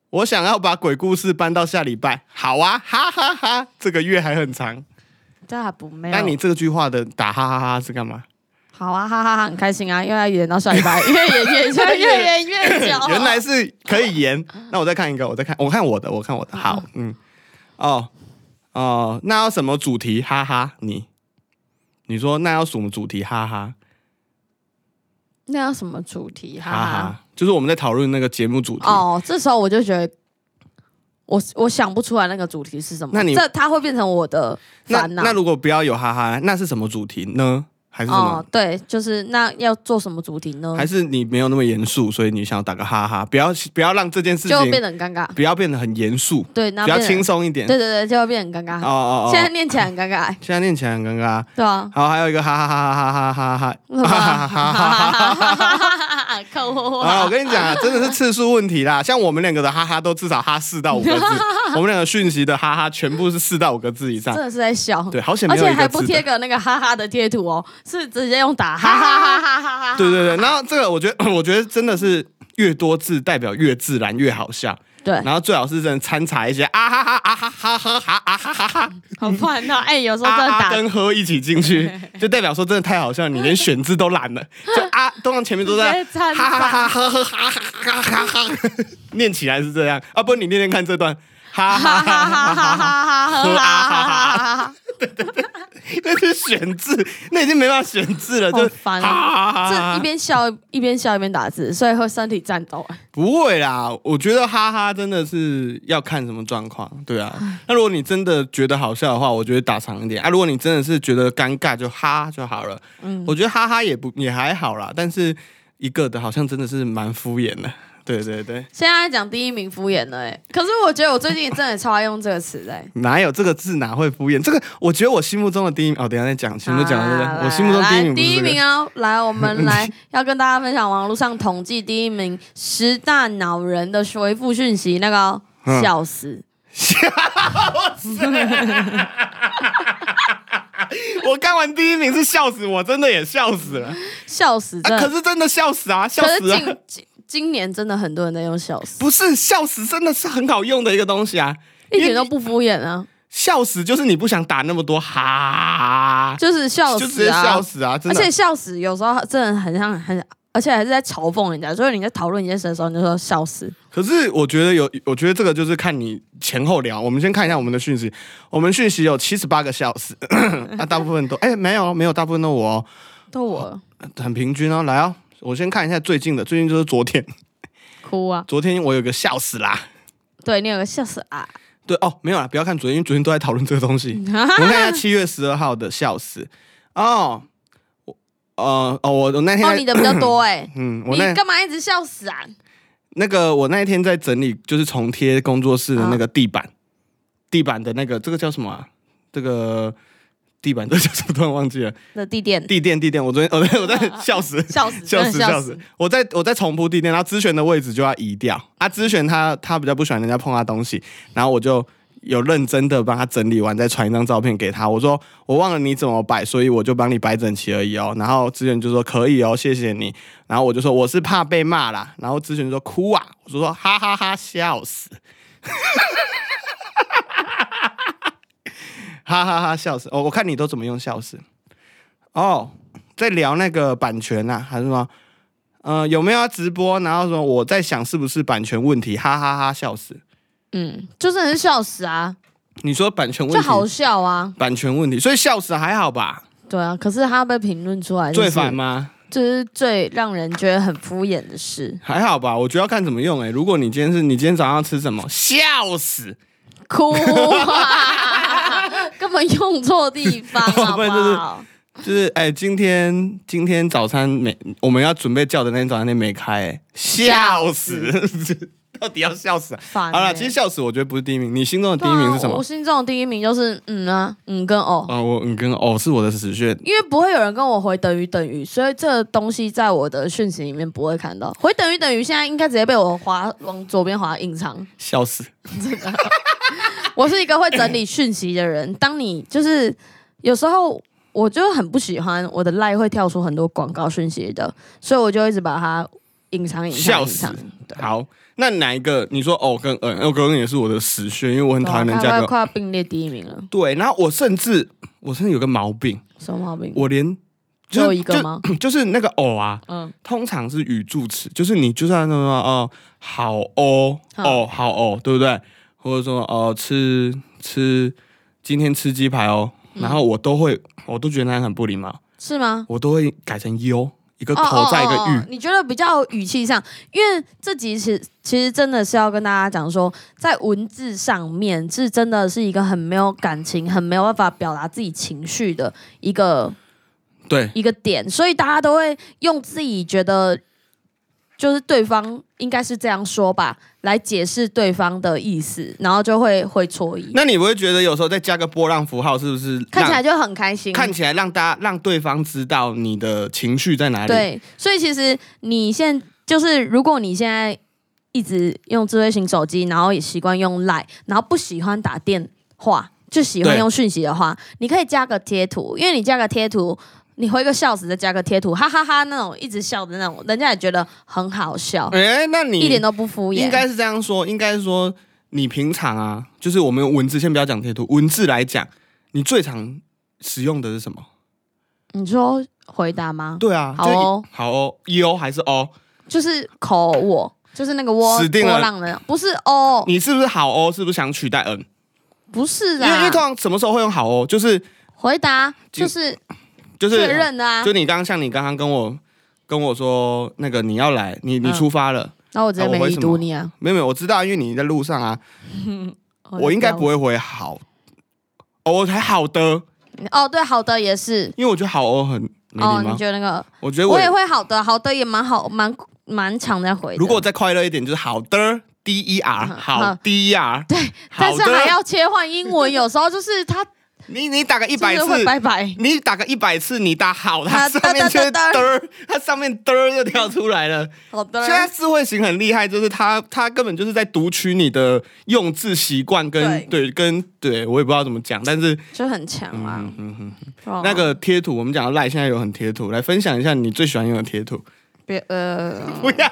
我想要把鬼故事搬到下礼拜，好啊，哈哈哈这个月还很长。这还不没有。那你这句话的打哈哈哈是干嘛？好啊，哈哈哈，很开心啊，又要演到下礼拜，越演越久，越演越久。原来是可以延。那我再看一个，我再看，我看我的，我看我的。好，嗯，哦哦，那要什么主题？哈哈，你你说那要什么主题？哈哈那要什么主题？哈哈哈。哈，就是我们在讨论那个节目主题。哦，这时候我就觉得，我我想不出来那个主题是什么。那你这它会变成我的那烦恼。那如果不要有哈哈，那是什么主题呢？还是什么？哦，对，就是那要做什么主题呢？还是你没有那么严肃，所以你想要打个哈哈？不要不要让这件事就情变得很尴尬。不要变得很严肃，对，那比较变得轻松一点。对对对，就会变得很尴尬。哦哦哦，现在念起来很尴尬，现在念起来很尴尬。对啊。好，还有一个哈哈哈哈哈哈哈哈什么哈哈哈哈哈哈。客户啊，我跟你讲啊，真的是次数问题啦。像我们两个的哈哈都至少哈四到五个字，我们两个讯息的哈哈全部是四到五个字以上真。的是在笑，对，好险而没有且还不贴。个那个哈哈的贴图哦，是直接用打哈哈哈哈哈哈。对对对，然后这个我觉得，我觉得真的是越多字代表越自然越好笑，对，然后最好是真的掺杂一些啊哈哈啊哈哈哈哈啊哈哈哈好烦呐！哎，有时候真的打跟喝一起进去，就代表说真的太好笑，你连选字都懒了，就啊，通常前面都在哈哈哈哈哈哈哈哈哈哈，念起来是这样啊，不然你念念看这段，哈哈哈哈哈哈。哈哈哈哈哈哈 那是选字，那已经没办法选字了，就这一边笑一边笑一边打字，所以会身体颤抖。不会啦，我觉得哈哈真的是要看什么状况，对啊。那如果你真的觉得好笑的话，我觉得打长一点啊。如果你真的是觉得尴尬，就哈就好了。嗯我觉得哈哈也不也还好啦，但是一个的好像真的是蛮敷衍的。对对对，现在讲第一名敷衍了，哎，可是我觉得我最近真的超爱用这个词哎。哪有这个字哪会敷衍？这个我觉得我心目中的第一名哦，等下再讲，前面就讲了对不啊对？我心目中第一名第一名哦，来，我们来要跟大家分享网络上统计第一名十大恼人的回复讯息，那个哦嗯笑死，我看完第一名是笑死，我真的也笑死了。笑死，可是真的笑死啊，笑死啊！今年真的很多人在用笑死，不是笑死，真的是很好用的一个东西啊。一点都不敷衍啊，笑死就是你不想打那么多哈，就是笑就直接死啊，笑死啊！而且笑死有时候真的很像很，而且还是在嘲讽人家，所以你在讨论一件事的时候，你就说笑死，可是我觉得有，我觉得这个就是看你前后聊。我们先看一下我们的讯息，我们讯息有七十八个笑死，那、大部分都哎、没有没有，大部分都我、哦，都我很平均哦。来哦，我先看一下最近的，最近就是昨天，哭啊，昨天我有个笑死啦。对你有个笑死啊，对哦，没有啦，不要看昨天，因为昨天都在讨论这个东西。我们看一下七月十二号的笑死哦，我呃哦，我我那天你的比较多哎、嗯，我你那干嘛一直笑死啊？那个我那一天在整理，就是重贴工作室的那个地板，地板的那个这个叫什么啊？这个地板这叫什么？突然忘记了。那地垫地垫地垫，我昨天我在我在 笑死。笑死，笑死笑死！我在我在重铺地垫，然后资璇的位置就要移掉啊。资璇他他比较不喜欢人家碰他东西，然后我就有认真的帮他整理完，再传一张照片给他。我说我忘了你怎么摆，所以我就帮你摆整齐而已哦。然后资璇就说可以哦，谢谢你。然后我就说我是怕被骂啦。然后资璇就说哭啊，我就说哈哈哈笑死，哈哈哈笑死。哦，我看你都怎么用笑死。哦，在聊那个版权呐、还是什么？呃，有没有要直播？然后说我在想是不是版权问题，哈哈哈笑死。嗯，就真的是笑死啊，你说版权问题，就好笑啊，版权问题，所以笑死还好吧？对啊。可是他被评论出来、就是，最烦吗？这是最让人觉得很敷衍的事，还好吧，我觉得要看怎么用哎、如果你今天是你今天早上要吃什么，笑死，哭啊，根本用错地方，就是好？就是哎、今天今天早餐没，我们要准备叫的那天早餐店没开、哎，笑死，到底要笑死、啊？烦、好了，欸其实笑死，我觉得不是第一名，你心中的第一名是什么啊我？心中的第一名就是嗯啊，嗯跟哦。啊、我嗯跟哦是我的死穴，因为不会有人跟我回等于等于，所以这个东西在我的讯息里面不会看到。回等于等于，现在应该直接被我滑往左边滑隐藏。笑死。我是一个会整理讯息的人，当你就是有时候我就很不喜欢我的赖会跳出很多广告讯息的，所以我就一直把它隐藏隐藏笑死隐藏。对，好，那哪一个？你说哦跟嗯，哦跟嗯也是我的死穴，因为我很讨厌人家跟快要并列第一名了，对。然后我甚至我甚至有个毛病，什么毛病？我连只有一个？吗？就 就是那个哦啊，嗯，通常是语助词，就是你就算那么哦好哦哦好哦，对不对？或者说哦吃吃今天吃鸡排哦，嗯然后我都会我都觉得那很不礼貌，是吗？我都会改成优，一个哦口在一个哦哦玉哦。你觉得比较语气上，因为这集其实其实真的是要跟大家讲说，在文字上面是真的是一个很没有感情、很没有办法表达自己情绪的一个对，一个点，所以大家都会用自己觉得就是对方应该是这样说吧，来解释对方的意思，然后就会会错意，那你不会觉得有时候再加个波浪符号，是不是看起来就很开心。看起来让大家让对方知道你的情绪在哪里？，对，所以其实你现就是如果你现在一直用智慧型手机，然后也习惯用 Line，然后不喜欢打电话，就喜欢用讯息的话，你可以加个贴图，因为你加个贴图。你回个笑死，再加个贴图，哈哈哈那种一直笑的那种，人家也觉得很好笑，哎、那你一点都不敷衍。应该是这样说，应该是说你平常啊，就是我们用文字，先不要讲贴图，文字来讲，你最常使用的是什么？你说回答吗？对啊，好哦好哦，u 还是 o？就是口我，就是那个窝死定了波浪的，不是哦，你是不是好哦？是不是想取代 n？不是因为因为通，常什么时候会用好哦？就是回答就就是就是确认的啊。就。你刚刚像你刚刚跟我跟我说那个你要来，你你嗯。出发了，然后我直接没已啊我回什么读你啊，没有没有，我知道，因为你在路上啊，我应该不会回好，哦，我才好的，哦，对，好的也是。因为我觉得好哦很没哦，礼貌。你，觉得那个？我觉得我也会好的，好的也蛮好，蛮蛮常在回的。如果再快乐一点，就是好的，D E R，嗯好。好 D E R，对，但是还要切换英文，有时候就是他你你打个一一百次，拜拜。你打个一百次，你打好，它它上面就会嘚儿，它上面嘚儿就跳出来了。好的现，在智慧型很厉害，就是它它根本就是在读取你的用字习惯跟对。对跟对我也不知道怎么讲，但是就很强啊。嗯嗯嗯，哦那个贴图，我们讲到赖现在有很贴图，来分享一下你最喜欢用的贴图。别呃，不要，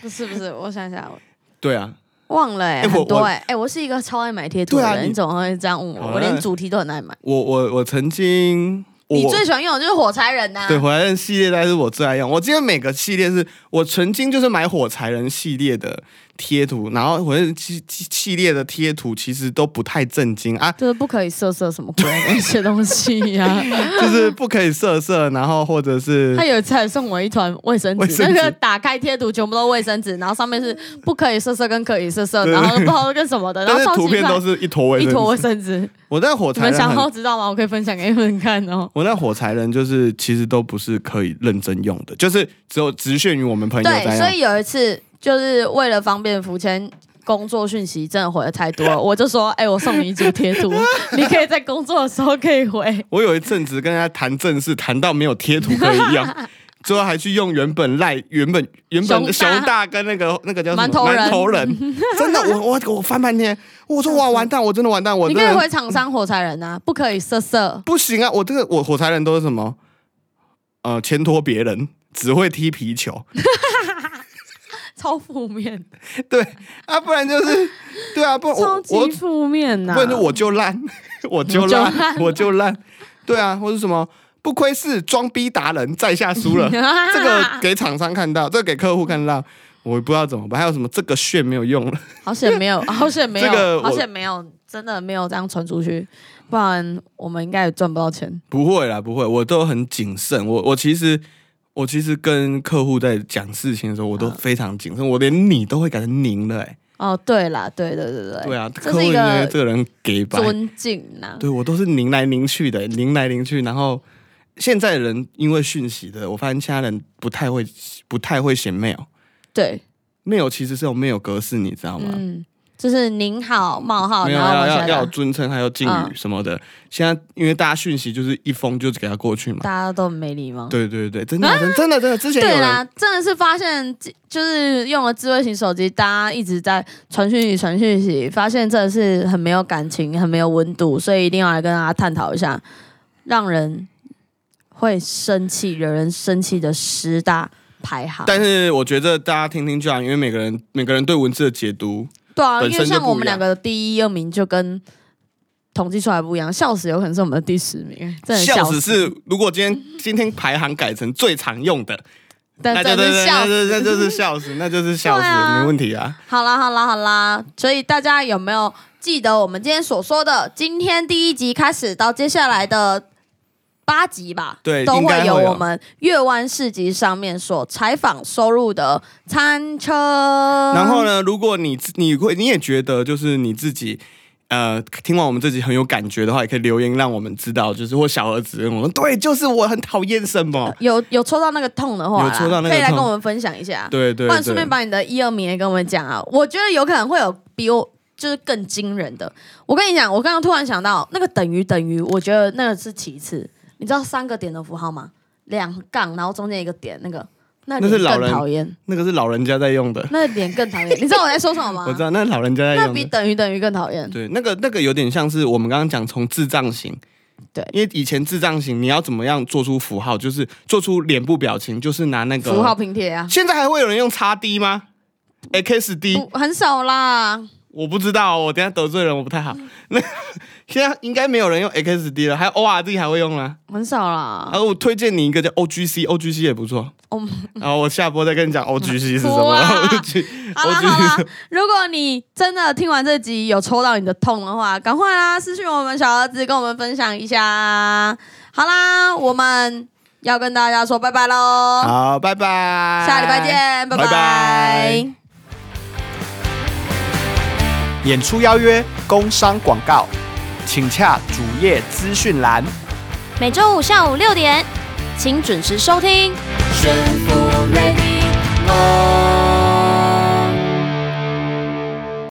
不是不是，我想想，对啊，忘了哎，很多哎哎，我是一个超爱买贴图的人，啊你你怎么会这样问我？我连主题都很爱买。我我我曾经我你最喜欢用的就是火柴人呐？对火柴人系列，但是我最爱用。我记得每个系列是我曾经就是买火柴人系列的贴图，然后火柴人系系系列的贴图其实都不太正经啊，就是不可以色色什么鬼那些东西呀。就是不可以色色，然后或者是他有一次还送我一团卫生纸，那个打开贴图全部都卫生纸，然后上面是不可以色色跟可以色色，然后不知道跟什么的，然后图片都是一坨卫生一坨卫纸。生纸。我在火柴你们想知道吗？我可以分享给你们看哦。我那火柴人就是其实都不是可以认真用的，就是只有只限于我们朋友在对，所以有一次就是为了方便福谦。工作讯息真的回的太多了，我就说，哎、我送你一组贴图，你可以在工作的时候可以回。我有一阵子跟人家谈正事，谈到没有贴图可以用，最后还去用原本赖原本原本熊大跟那个那个叫什么馒头人馒头人，真的我我我翻半天，我说哇完蛋，我真的完蛋，我你可以回厂商火柴人啊，不可以色色。不行啊！我这个我火柴人都是什么？呃，牵拖别人，只会踢皮球，超负面，对啊，不然就是 对啊，不我我级负面呐、不然就 我就烂，我就烂，我就烂，对啊，或者什么不愧是装逼达人，在下输了，这个给厂商看到，这个给客户看到，我不知道怎么办。还有什么这个炫没有用了，好险没有，好险没有，这个好险没有，真的没有这样传出去，不然我们应该也赚不到钱。不会啦，不会，我都很谨慎。我我其实我其实跟客户在讲事情的时候，我都非常谨慎，我连你都会改成您了、欸，哦，对啦，对对对对，对啊，这是一个这个人给白，尊敬呐、对我都是拧来拧去的，拧来拧去，然后。现在的人因为讯息的，我发现其他人不太会，不太会写 mail。对，mail 其实是有 mail 格式，你知道吗？嗯，就是您好冒号，没有然后要要尊称，还有敬语嗯什么的。现在因为大家讯息就是一封就给他过去嘛。大家都很没礼貌。对对对，真的真真的真的，之前有对啦，真的是发现，就是用了智慧型手机，大家一直在传讯息、传讯息，发现真的是很没有感情、很没有温度，所以一定要来跟大家探讨一下，让人会生气、惹人生气的十大排行。但是我觉得大家听听就好，因为每个人每个人对文字的解读，对啊，因为像我们两个的第一、二名就跟统计出来不一样，笑死有可能是我们的第十名，真的笑死死是如果今天今天排行改成最常用的，但那就对对，真的是笑那就那死。就是笑死，那就是笑死，没问题啊。好啦好啦好啦，所以大家有没有记得我们今天所说的？今天第一集开始到接下来的八集吧，对都会有我们月湾市集上面所采访收入的餐车。然后？呢，如果你你会你也觉得就是你自己呃听完我们这集很有感觉的话，也可以留言让我们知道，就是或小儿子跟我们对，就是我很讨厌什么，有有抽到那个痛的话，有抽到那个可以来跟我们分享一下。对对或者顺便，把你的一二名也跟我们讲啊。我觉得有可能会有比我就是更惊人的。我跟你讲，我刚刚突然想到，那个等于等于，我觉得那个是其次。你知道三个点的符号吗？两杠，然后中间一个点，那个那那是老人讨厌，那个是老人家在用的，那脸更讨厌。你知道我在说什么吗？我知道，那老人家在用那比。等于等于更讨厌。对，那个那个有点像是我们刚刚讲从智障型，对因为以前智障型你要怎么样做出符号，就是做出脸部表情，就是拿那个符号拼贴啊，现在还会有人用叉 D 吗？XD 很少啦。我不知道，我等下得罪人我不太好。那 现在应该没有人用 XD 了，还有 ORD 还会用啦。很少啦然，后我推荐你一个叫 OGC，OGC 也不错。哦然后我下播再跟你讲 OGC 是什么。好啦好啦，如果你真的听完这集有抽到你的痛的话，赶快啦私信我们小儿子，跟我们分享一下。好啦，我们要跟大家说拜拜喽，好，拜拜，下礼拜见，拜拜拜演出邀约、工商广告，请洽主页资讯栏。每周五下午六点，请准时收听。悬浮 ready，我